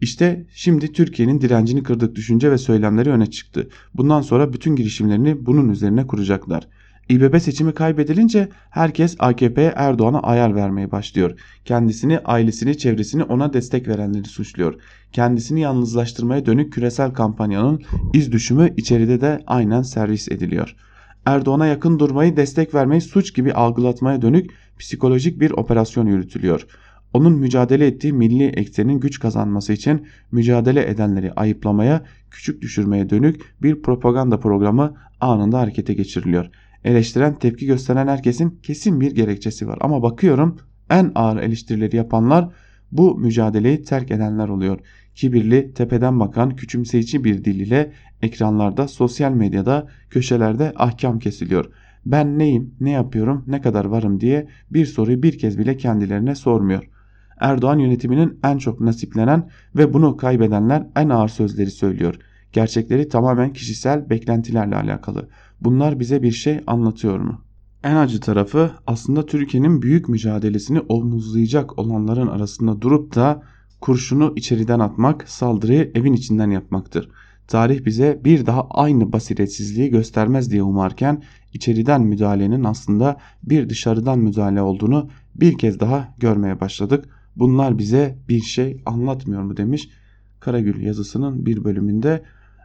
İşte şimdi Türkiye'nin direncini kırdık düşünce ve söylemleri öne çıktı. Bundan sonra bütün girişimlerini bunun üzerine kuracaklar. İBB seçimi kaybedilince herkes AKP'ye Erdoğan'a ayar vermeye başlıyor. Kendisini, ailesini, çevresini ona destek verenleri suçluyor. Kendisini yalnızlaştırmaya dönük küresel kampanyanın iz düşümü içeride de aynen servis ediliyor. Erdoğan'a yakın durmayı, destek vermeyi suç gibi algılatmaya dönük psikolojik bir operasyon yürütülüyor. Onun mücadele ettiği milli eksenin güç kazanması için mücadele edenleri ayıplamaya, küçük düşürmeye dönük bir propaganda programı anında harekete geçiriliyor eleştiren tepki gösteren herkesin kesin bir gerekçesi var. Ama bakıyorum en ağır eleştirileri yapanlar bu mücadeleyi terk edenler oluyor. Kibirli, tepeden bakan, küçümseyici bir dil ile ekranlarda, sosyal medyada, köşelerde ahkam kesiliyor. Ben neyim, ne yapıyorum, ne kadar varım diye bir soruyu bir kez bile kendilerine sormuyor. Erdoğan yönetiminin en çok nasiplenen ve bunu kaybedenler en ağır sözleri söylüyor. Gerçekleri tamamen kişisel beklentilerle alakalı. Bunlar bize bir şey anlatıyor mu? En acı tarafı aslında Türkiye'nin büyük mücadelesini omuzlayacak olanların arasında durup da kurşunu içeriden atmak, saldırıyı evin içinden yapmaktır. Tarih bize bir daha aynı basiretsizliği göstermez diye umarken içeriden müdahalenin aslında bir dışarıdan müdahale olduğunu bir kez daha görmeye başladık. Bunlar bize bir şey anlatmıyor mu demiş Karagül yazısının bir bölümünde.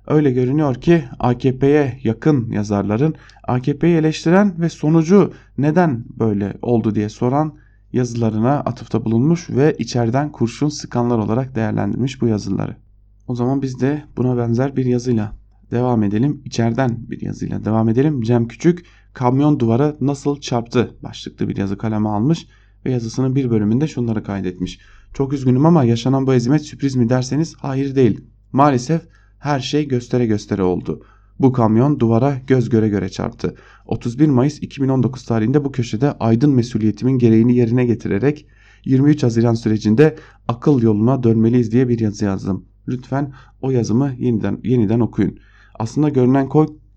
Öyle görünüyor ki AKP'ye yakın yazarların AKP'yi eleştiren ve sonucu neden böyle oldu diye soran yazılarına atıfta bulunmuş ve içeriden kurşun sıkanlar olarak değerlendirmiş bu yazıları. O zaman biz de buna benzer bir yazıyla devam edelim. İçeriden bir yazıyla devam edelim. Cem Küçük kamyon duvara nasıl çarptı başlıklı bir yazı kaleme almış ve yazısının bir bölümünde şunları kaydetmiş. Çok üzgünüm ama yaşanan bu ezimet sürpriz mi derseniz hayır değil. Maalesef her şey göstere göstere oldu. Bu kamyon duvara göz göre göre çarptı. 31 Mayıs 2019 tarihinde bu köşede aydın mesuliyetimin gereğini yerine getirerek 23 Haziran sürecinde akıl yoluna dönmeliyiz diye bir yazı yazdım. Lütfen o yazımı yeniden yeniden okuyun. Aslında görünen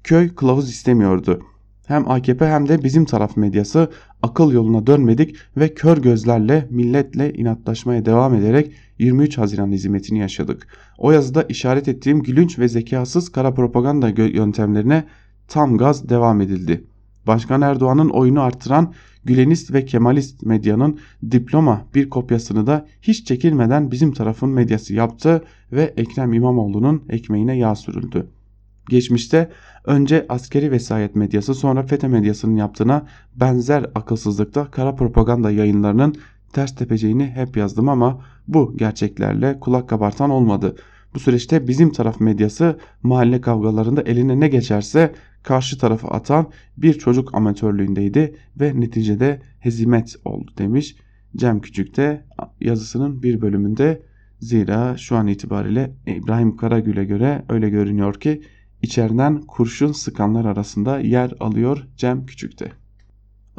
köy kılavuz istemiyordu. Hem AKP hem de bizim taraf medyası akıl yoluna dönmedik ve kör gözlerle milletle inatlaşmaya devam ederek 23 Haziran hizmetini yaşadık. O yazıda işaret ettiğim gülünç ve zekasız kara propaganda yöntemlerine tam gaz devam edildi. Başkan Erdoğan'ın oyunu artıran Gülenist ve Kemalist medyanın diploma bir kopyasını da hiç çekilmeden bizim tarafın medyası yaptı ve Ekrem İmamoğlu'nun ekmeğine yağ sürüldü. Geçmişte önce askeri vesayet medyası sonra FETÖ medyasının yaptığına benzer akılsızlıkta kara propaganda yayınlarının ters tepeceğini hep yazdım ama bu gerçeklerle kulak kabartan olmadı. Bu süreçte bizim taraf medyası mahalle kavgalarında eline ne geçerse karşı tarafa atan bir çocuk amatörlüğündeydi ve neticede hezimet oldu demiş. Cem Küçük de yazısının bir bölümünde zira şu an itibariyle İbrahim Karagül'e göre öyle görünüyor ki içeriden kurşun sıkanlar arasında yer alıyor Cem Küçük'te.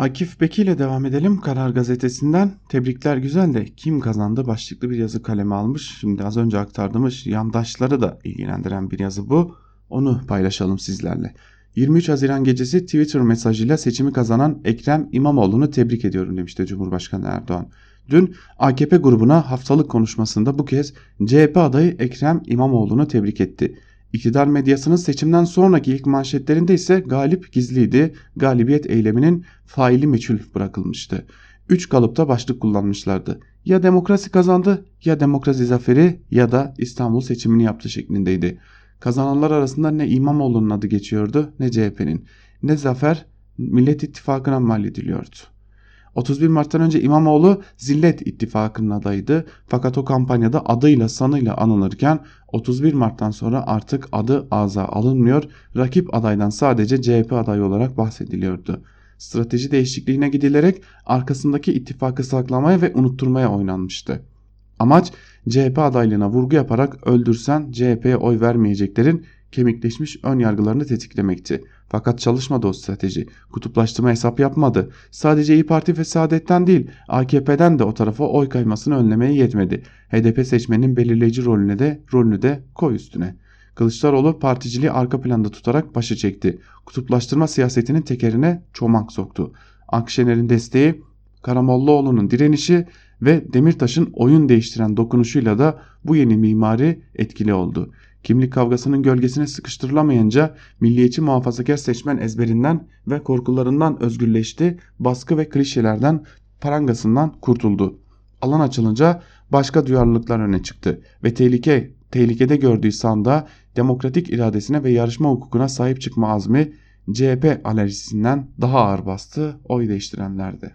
Akif Beki ile devam edelim. Karar Gazetesi'nden tebrikler güzel de kim kazandı başlıklı bir yazı kaleme almış. Şimdi az önce aktardığımız yandaşları da ilgilendiren bir yazı bu. Onu paylaşalım sizlerle. 23 Haziran gecesi Twitter mesajıyla seçimi kazanan Ekrem İmamoğlu'nu tebrik ediyorum demişti Cumhurbaşkanı Erdoğan. Dün AKP grubuna haftalık konuşmasında bu kez CHP adayı Ekrem İmamoğlu'nu tebrik etti. İktidar medyasının seçimden sonraki ilk manşetlerinde ise galip gizliydi. Galibiyet eyleminin faili meçhul bırakılmıştı. Üç kalıpta başlık kullanmışlardı. Ya demokrasi kazandı ya demokrasi zaferi ya da İstanbul seçimini yaptı şeklindeydi. Kazananlar arasında ne İmamoğlu'nun adı geçiyordu ne CHP'nin. Ne zafer Millet İttifakı'na mal ediliyordu. 31 Mart'tan önce İmamoğlu Zillet İttifakı'nın adayıydı. Fakat o kampanyada adıyla sanıyla anılırken 31 Mart'tan sonra artık adı ağza alınmıyor. Rakip adaydan sadece CHP adayı olarak bahsediliyordu. Strateji değişikliğine gidilerek arkasındaki ittifakı saklamaya ve unutturmaya oynanmıştı. Amaç CHP adaylığına vurgu yaparak öldürsen CHP'ye oy vermeyeceklerin kemikleşmiş ön yargılarını tetiklemekti. Fakat çalışmadı o strateji. Kutuplaştırma hesap yapmadı. Sadece İyi Parti ve Saadet'ten değil AKP'den de o tarafa oy kaymasını önlemeye yetmedi. HDP seçmenin belirleyici rolüne de rolünü de koy üstüne. Kılıçdaroğlu particiliği arka planda tutarak başı çekti. Kutuplaştırma siyasetinin tekerine çomak soktu. Akşener'in desteği, Karamollaoğlu'nun direnişi ve Demirtaş'ın oyun değiştiren dokunuşuyla da bu yeni mimari etkili oldu. Kimlik kavgasının gölgesine sıkıştırılamayınca milliyetçi muhafazakar seçmen ezberinden ve korkularından özgürleşti, baskı ve klişelerden parangasından kurtuldu. Alan açılınca başka duyarlılıklar öne çıktı ve tehlike tehlikede gördüğü sanda demokratik iradesine ve yarışma hukukuna sahip çıkma azmi CHP alerjisinden daha ağır bastı oy değiştirenlerde.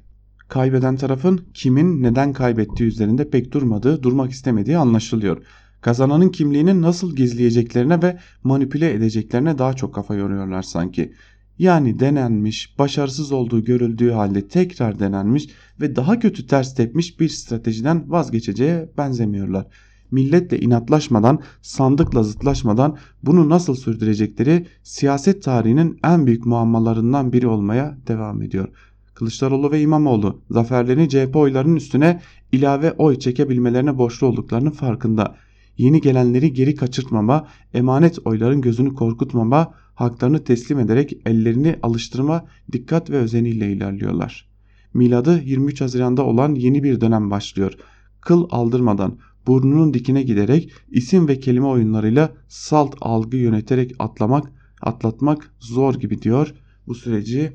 Kaybeden tarafın kimin neden kaybettiği üzerinde pek durmadığı, durmak istemediği anlaşılıyor. Kazananın kimliğini nasıl gizleyeceklerine ve manipüle edeceklerine daha çok kafa yoruyorlar sanki. Yani denenmiş, başarısız olduğu görüldüğü halde tekrar denenmiş ve daha kötü ters tepmiş bir stratejiden vazgeçeceğe benzemiyorlar. Milletle inatlaşmadan, sandıkla zıtlaşmadan bunu nasıl sürdürecekleri siyaset tarihinin en büyük muammalarından biri olmaya devam ediyor. Kılıçdaroğlu ve İmamoğlu zaferlerini CHP oylarının üstüne ilave oy çekebilmelerine borçlu olduklarının farkında. Yeni gelenleri geri kaçırtmama, emanet oyların gözünü korkutmama, haklarını teslim ederek ellerini alıştırma, dikkat ve özeniyle ilerliyorlar. Miladı 23 Haziran'da olan yeni bir dönem başlıyor. Kıl aldırmadan, burnunun dikine giderek isim ve kelime oyunlarıyla salt algı yöneterek atlamak, atlatmak zor gibi diyor. Bu süreci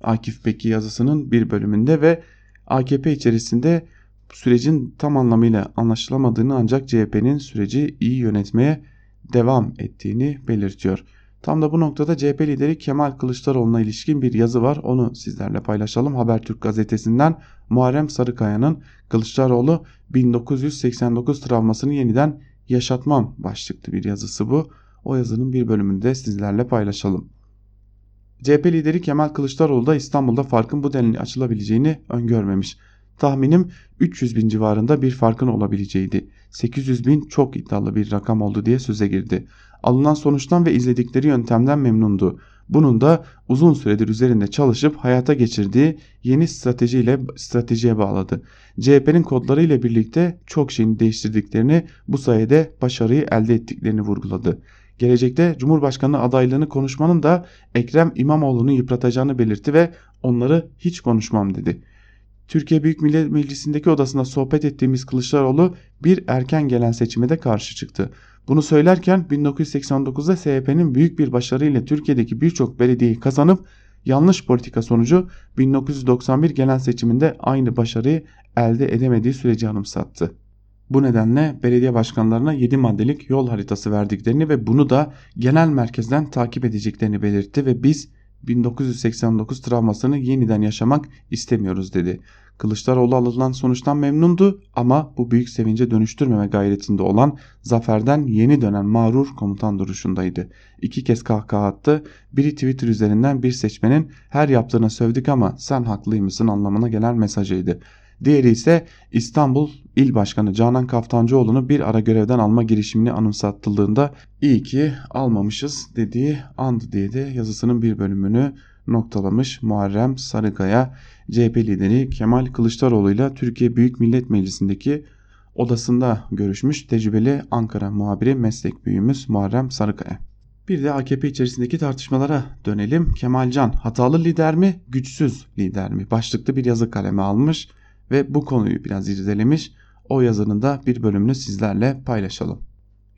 Akif Beki yazısının bir bölümünde ve AKP içerisinde sürecin tam anlamıyla anlaşılamadığını ancak CHP'nin süreci iyi yönetmeye devam ettiğini belirtiyor. Tam da bu noktada CHP lideri Kemal Kılıçdaroğlu'na ilişkin bir yazı var. Onu sizlerle paylaşalım. Habertürk gazetesinden Muharrem Sarıkaya'nın Kılıçdaroğlu 1989 travmasını yeniden yaşatmam başlıklı bir yazısı bu. O yazının bir bölümünü de sizlerle paylaşalım. CHP lideri Kemal Kılıçdaroğlu da İstanbul'da farkın bu denli açılabileceğini öngörmemiş. Tahminim 300 bin civarında bir farkın olabileceğiydi. 800 bin çok iddialı bir rakam oldu diye söze girdi. Alınan sonuçtan ve izledikleri yöntemden memnundu. Bunun da uzun süredir üzerinde çalışıp hayata geçirdiği yeni stratejiyle stratejiye bağladı. CHP'nin kodları ile birlikte çok şeyini değiştirdiklerini bu sayede başarıyı elde ettiklerini vurguladı. Gelecekte Cumhurbaşkanı adaylığını konuşmanın da Ekrem İmamoğlu'nu yıpratacağını belirtti ve onları hiç konuşmam dedi. Türkiye Büyük Millet Meclisi'ndeki odasında sohbet ettiğimiz Kılıçdaroğlu bir erken gelen seçime de karşı çıktı. Bunu söylerken 1989'da CHP'nin büyük bir başarıyla Türkiye'deki birçok belediyeyi kazanıp yanlış politika sonucu 1991 gelen seçiminde aynı başarıyı elde edemediği süreci anımsattı. Bu nedenle belediye başkanlarına 7 maddelik yol haritası verdiklerini ve bunu da genel merkezden takip edeceklerini belirtti ve biz 1989 travmasını yeniden yaşamak istemiyoruz dedi. Kılıçdaroğlu alınan sonuçtan memnundu ama bu büyük sevince dönüştürmeme gayretinde olan zaferden yeni dönen mağrur komutan duruşundaydı. İki kez kahkaha attı. Biri Twitter üzerinden bir seçmenin her yaptığına sövdük ama sen haklıymışsın anlamına gelen mesajıydı. Diğeri ise İstanbul İl Başkanı Canan Kaftancıoğlu'nu bir ara görevden alma girişimini anımsatıldığında iyi ki almamışız dediği andı diye de yazısının bir bölümünü noktalamış Muharrem Sarıkaya CHP lideri Kemal Kılıçdaroğlu ile Türkiye Büyük Millet Meclisi'ndeki odasında görüşmüş tecrübeli Ankara muhabiri meslek büyüğümüz Muharrem Sarıkaya. Bir de AKP içerisindeki tartışmalara dönelim. Kemalcan hatalı lider mi, güçsüz lider mi? Başlıklı bir yazı kaleme almış ve bu konuyu biraz irdelemiş. O yazının da bir bölümünü sizlerle paylaşalım.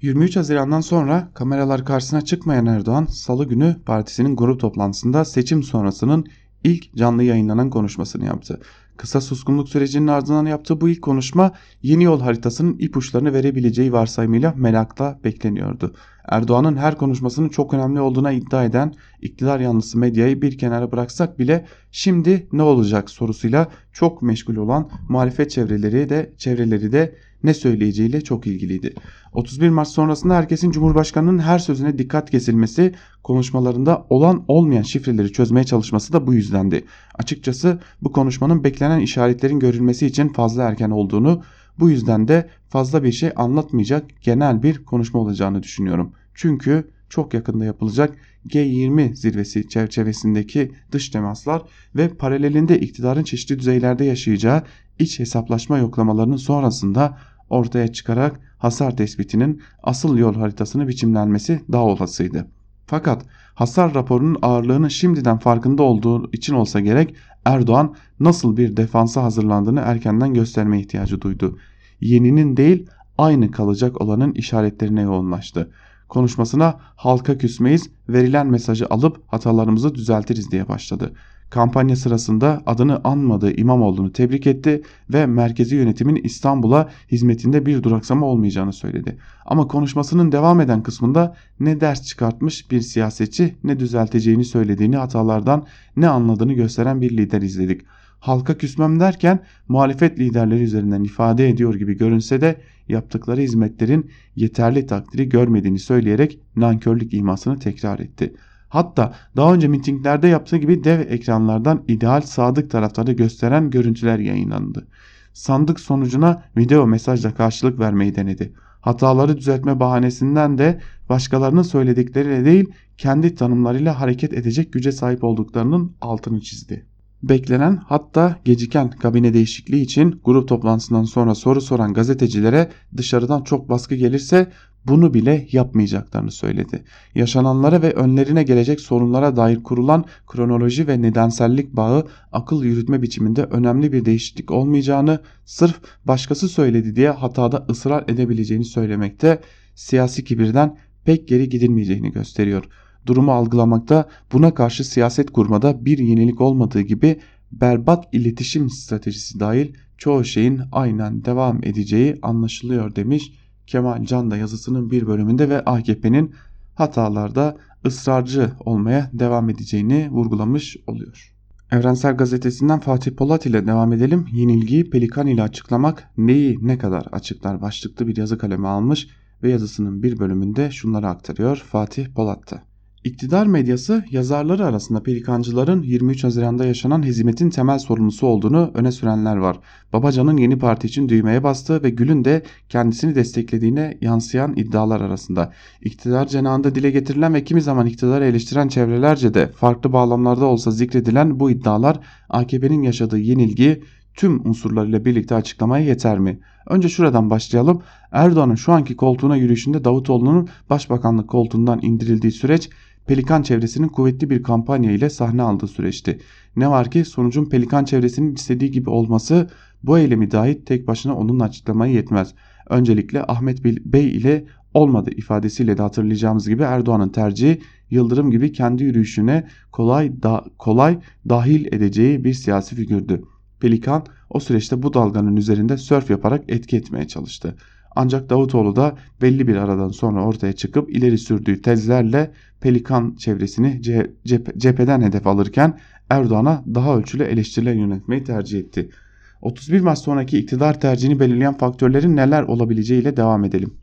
23 Haziran'dan sonra kameralar karşısına çıkmayan Erdoğan salı günü partisinin grup toplantısında seçim sonrasının ilk canlı yayınlanan konuşmasını yaptı. Kısa suskunluk sürecinin ardından yaptığı bu ilk konuşma yeni yol haritasının ipuçlarını verebileceği varsayımıyla merakla bekleniyordu. Erdoğan'ın her konuşmasının çok önemli olduğuna iddia eden iktidar yanlısı medyayı bir kenara bıraksak bile şimdi ne olacak sorusuyla çok meşgul olan muhalefet çevreleri de çevreleri de ne söyleyeceğiyle çok ilgiliydi. 31 Mart sonrasında herkesin Cumhurbaşkanı'nın her sözüne dikkat kesilmesi, konuşmalarında olan olmayan şifreleri çözmeye çalışması da bu yüzdendi. Açıkçası bu konuşmanın beklenen işaretlerin görülmesi için fazla erken olduğunu, bu yüzden de fazla bir şey anlatmayacak genel bir konuşma olacağını düşünüyorum. Çünkü çok yakında yapılacak G20 zirvesi çerçevesindeki dış temaslar ve paralelinde iktidarın çeşitli düzeylerde yaşayacağı iç hesaplaşma yoklamalarının sonrasında ortaya çıkarak hasar tespitinin asıl yol haritasını biçimlenmesi daha olasıydı. Fakat hasar raporunun ağırlığını şimdiden farkında olduğu için olsa gerek Erdoğan nasıl bir defansa hazırlandığını erkenden gösterme ihtiyacı duydu. Yeninin değil aynı kalacak olanın işaretlerine yoğunlaştı. Konuşmasına halka küsmeyiz, verilen mesajı alıp hatalarımızı düzeltiriz diye başladı. Kampanya sırasında adını anmadığı İmamoğlu'nu tebrik etti ve merkezi yönetimin İstanbul'a hizmetinde bir duraksama olmayacağını söyledi. Ama konuşmasının devam eden kısmında ne ders çıkartmış bir siyasetçi ne düzelteceğini söylediğini hatalardan ne anladığını gösteren bir lider izledik. Halka küsmem derken muhalefet liderleri üzerinden ifade ediyor gibi görünse de yaptıkları hizmetlerin yeterli takdiri görmediğini söyleyerek nankörlük imasını tekrar etti.'' Hatta daha önce mitinglerde yaptığı gibi dev ekranlardan ideal sadık taraftarı gösteren görüntüler yayınlandı. Sandık sonucuna video mesajla karşılık vermeyi denedi. Hataları düzeltme bahanesinden de başkalarının söyledikleriyle değil kendi tanımlarıyla hareket edecek güce sahip olduklarının altını çizdi. Beklenen hatta geciken kabine değişikliği için grup toplantısından sonra soru soran gazetecilere dışarıdan çok baskı gelirse bunu bile yapmayacaklarını söyledi. Yaşananlara ve önlerine gelecek sorunlara dair kurulan kronoloji ve nedensellik bağı akıl yürütme biçiminde önemli bir değişiklik olmayacağını, sırf başkası söyledi diye hatada ısrar edebileceğini söylemekte, siyasi kibirden pek geri gidilmeyeceğini gösteriyor. Durumu algılamakta buna karşı siyaset kurmada bir yenilik olmadığı gibi berbat iletişim stratejisi dahil çoğu şeyin aynen devam edeceği anlaşılıyor demiş Kemal Can da yazısının bir bölümünde ve AKP'nin hatalarda ısrarcı olmaya devam edeceğini vurgulamış oluyor. Evrensel Gazetesi'nden Fatih Polat ile devam edelim. Yenilgiyi Pelikan ile açıklamak neyi ne kadar açıklar başlıklı bir yazı kalemi almış ve yazısının bir bölümünde şunları aktarıyor Fatih Polat'ta. İktidar medyası yazarları arasında pelikancıların 23 Haziran'da yaşanan hezimetin temel sorumlusu olduğunu öne sürenler var. Babacan'ın yeni parti için düğmeye bastığı ve Gül'ün de kendisini desteklediğine yansıyan iddialar arasında. İktidar cenahında dile getirilen ve kimi zaman iktidarı eleştiren çevrelerce de farklı bağlamlarda olsa zikredilen bu iddialar AKP'nin yaşadığı yenilgi tüm unsurlarıyla birlikte açıklamaya yeter mi? Önce şuradan başlayalım. Erdoğan'ın şu anki koltuğuna yürüyüşünde Davutoğlu'nun başbakanlık koltuğundan indirildiği süreç Pelikan çevresinin kuvvetli bir kampanya ile sahne aldığı süreçti. Ne var ki sonucun Pelikan çevresinin istediği gibi olması bu eylemi dahi tek başına onun açıklamaya yetmez. Öncelikle Ahmet Bey ile olmadı ifadesiyle de hatırlayacağımız gibi Erdoğan'ın tercihi Yıldırım gibi kendi yürüyüşüne kolay da, kolay dahil edeceği bir siyasi figürdü. Pelikan o süreçte bu dalganın üzerinde sörf yaparak etki etmeye çalıştı. Ancak Davutoğlu da belli bir aradan sonra ortaya çıkıp ileri sürdüğü tezlerle Pelikan çevresini cepheden hedef alırken Erdoğan'a daha ölçülü eleştiriler yönetmeyi tercih etti. 31 Mart sonraki iktidar tercihini belirleyen faktörlerin neler olabileceğiyle devam edelim.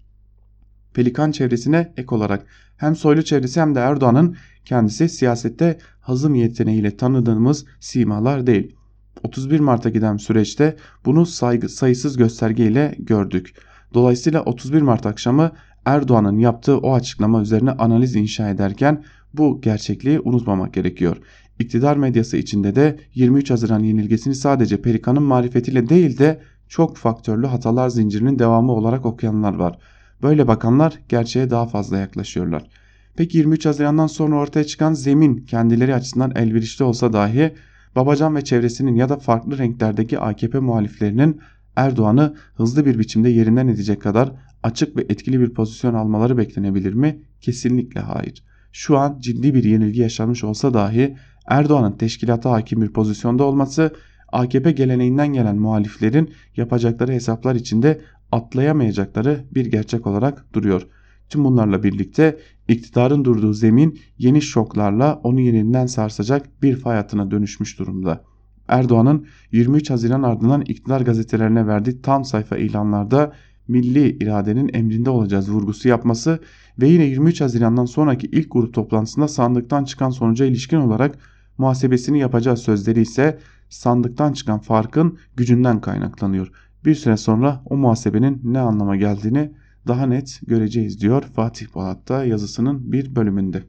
Pelikan çevresine ek olarak hem Soylu çevresi hem de Erdoğan'ın kendisi siyasette hazım yeteneğiyle tanıdığımız simalar değil. 31 Mart'a giden süreçte bunu saygı, sayısız göstergeyle gördük. Dolayısıyla 31 Mart akşamı Erdoğan'ın yaptığı o açıklama üzerine analiz inşa ederken bu gerçekliği unutmamak gerekiyor. İktidar medyası içinde de 23 Haziran yenilgesini sadece Perikan'ın marifetiyle değil de çok faktörlü hatalar zincirinin devamı olarak okuyanlar var. Böyle bakanlar gerçeğe daha fazla yaklaşıyorlar. Peki 23 Haziran'dan sonra ortaya çıkan zemin kendileri açısından elverişli olsa dahi Babacan ve çevresinin ya da farklı renklerdeki AKP muhaliflerinin Erdoğan'ı hızlı bir biçimde yerinden edecek kadar açık ve etkili bir pozisyon almaları beklenebilir mi? Kesinlikle hayır. Şu an ciddi bir yenilgi yaşanmış olsa dahi Erdoğan'ın teşkilata hakim bir pozisyonda olması AKP geleneğinden gelen muhaliflerin yapacakları hesaplar içinde atlayamayacakları bir gerçek olarak duruyor. Tüm bunlarla birlikte iktidarın durduğu zemin yeni şoklarla onu yeniden sarsacak bir fay dönüşmüş durumda. Erdoğan'ın 23 Haziran ardından iktidar gazetelerine verdiği tam sayfa ilanlarda milli iradenin emrinde olacağız vurgusu yapması ve yine 23 Haziran'dan sonraki ilk grup toplantısında sandıktan çıkan sonuca ilişkin olarak muhasebesini yapacağı sözleri ise sandıktan çıkan farkın gücünden kaynaklanıyor. Bir süre sonra o muhasebenin ne anlama geldiğini daha net göreceğiz diyor Fatih Polat da yazısının bir bölümünde.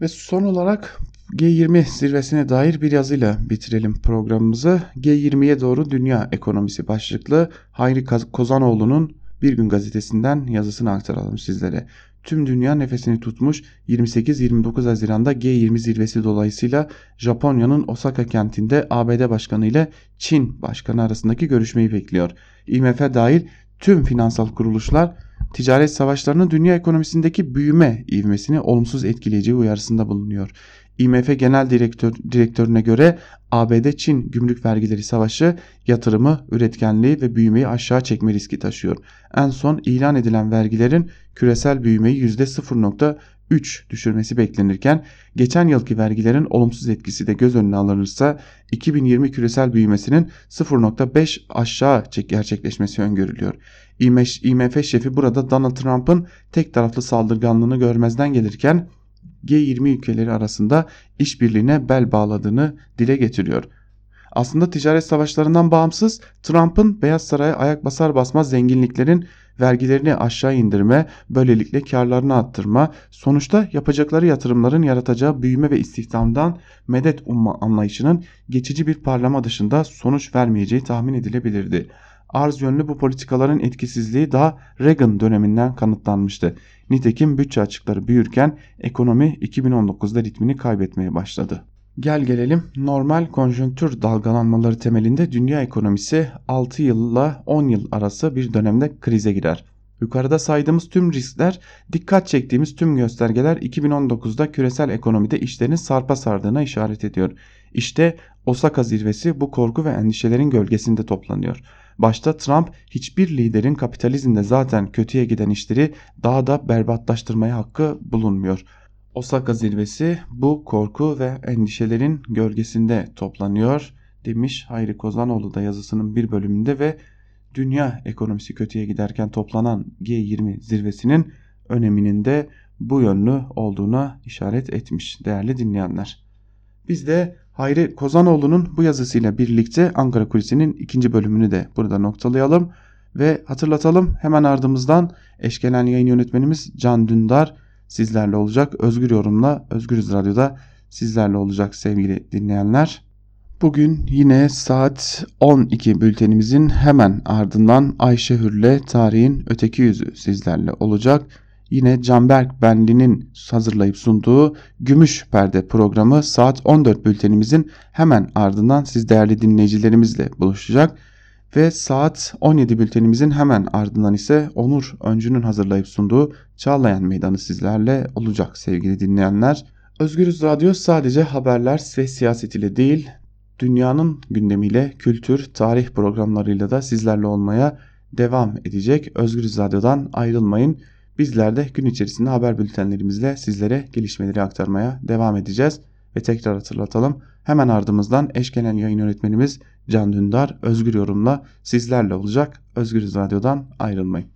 Ve son olarak G20 zirvesine dair bir yazıyla bitirelim programımızı. G20'ye doğru dünya ekonomisi başlıklı Hayri Kozanoğlu'nun Bir Gün gazetesinden yazısını aktaralım sizlere. Tüm dünya nefesini tutmuş 28-29 Haziran'da G20 zirvesi dolayısıyla Japonya'nın Osaka kentinde ABD Başkanı ile Çin Başkanı arasındaki görüşmeyi bekliyor. IMF dahil tüm finansal kuruluşlar ticaret savaşlarının dünya ekonomisindeki büyüme ivmesini olumsuz etkileyeceği uyarısında bulunuyor. IMF Genel Direktör, Direktörüne göre ABD-Çin gümrük vergileri savaşı yatırımı, üretkenliği ve büyümeyi aşağı çekme riski taşıyor. En son ilan edilen vergilerin küresel büyümeyi %0.3 düşürmesi beklenirken geçen yılki vergilerin olumsuz etkisi de göz önüne alınırsa 2020 küresel büyümesinin 0.5 aşağı gerçekleşmesi öngörülüyor. IMF şefi burada Donald Trump'ın tek taraflı saldırganlığını görmezden gelirken G20 ülkeleri arasında işbirliğine bel bağladığını dile getiriyor. Aslında ticaret savaşlarından bağımsız Trump'ın Beyaz Saray'a ayak basar basmaz zenginliklerin vergilerini aşağı indirme, böylelikle karlarını arttırma, sonuçta yapacakları yatırımların yaratacağı büyüme ve istihdamdan medet umma anlayışının geçici bir parlama dışında sonuç vermeyeceği tahmin edilebilirdi. Arz yönlü bu politikaların etkisizliği daha Reagan döneminden kanıtlanmıştı. Nitekim bütçe açıkları büyürken ekonomi 2019'da ritmini kaybetmeye başladı. Gel gelelim normal konjonktür dalgalanmaları temelinde dünya ekonomisi 6 yılla 10 yıl arası bir dönemde krize girer. Yukarıda saydığımız tüm riskler, dikkat çektiğimiz tüm göstergeler 2019'da küresel ekonomide işlerin sarpa sardığına işaret ediyor. İşte Osaka zirvesi bu korku ve endişelerin gölgesinde toplanıyor. Başta Trump hiçbir liderin kapitalizmde zaten kötüye giden işleri daha da berbatlaştırmaya hakkı bulunmuyor. Osaka zirvesi bu korku ve endişelerin gölgesinde toplanıyor demiş Hayri Kozanoğlu da yazısının bir bölümünde ve dünya ekonomisi kötüye giderken toplanan G20 zirvesinin öneminin de bu yönlü olduğuna işaret etmiş değerli dinleyenler. Biz de Hayri Kozanoğlu'nun bu yazısıyla birlikte Ankara Kulisi'nin ikinci bölümünü de burada noktalayalım ve hatırlatalım hemen ardımızdan eşkelen yayın yönetmenimiz Can Dündar sizlerle olacak. Özgür Yorum'la Özgürüz Radyo'da sizlerle olacak sevgili dinleyenler. Bugün yine saat 12 bültenimizin hemen ardından Ayşe Hür'le tarihin öteki yüzü sizlerle olacak. Yine Canberk Benli'nin hazırlayıp sunduğu Gümüş Perde programı saat 14 bültenimizin hemen ardından siz değerli dinleyicilerimizle buluşacak. Ve saat 17 bültenimizin hemen ardından ise Onur Öncü'nün hazırlayıp sunduğu Çağlayan Meydanı sizlerle olacak sevgili dinleyenler. Özgürüz Radyo sadece haberler ve siyaset ile değil, dünyanın gündemiyle, kültür, tarih programlarıyla da sizlerle olmaya devam edecek. Özgürüz Radyo'dan ayrılmayın. Bizler de gün içerisinde haber bültenlerimizle sizlere gelişmeleri aktarmaya devam edeceğiz. Ve tekrar hatırlatalım. Hemen ardımızdan eşkenen yayın yönetmenimiz Can Dündar Özgür Yorum'la sizlerle olacak. Özgürüz Radyo'dan ayrılmayın.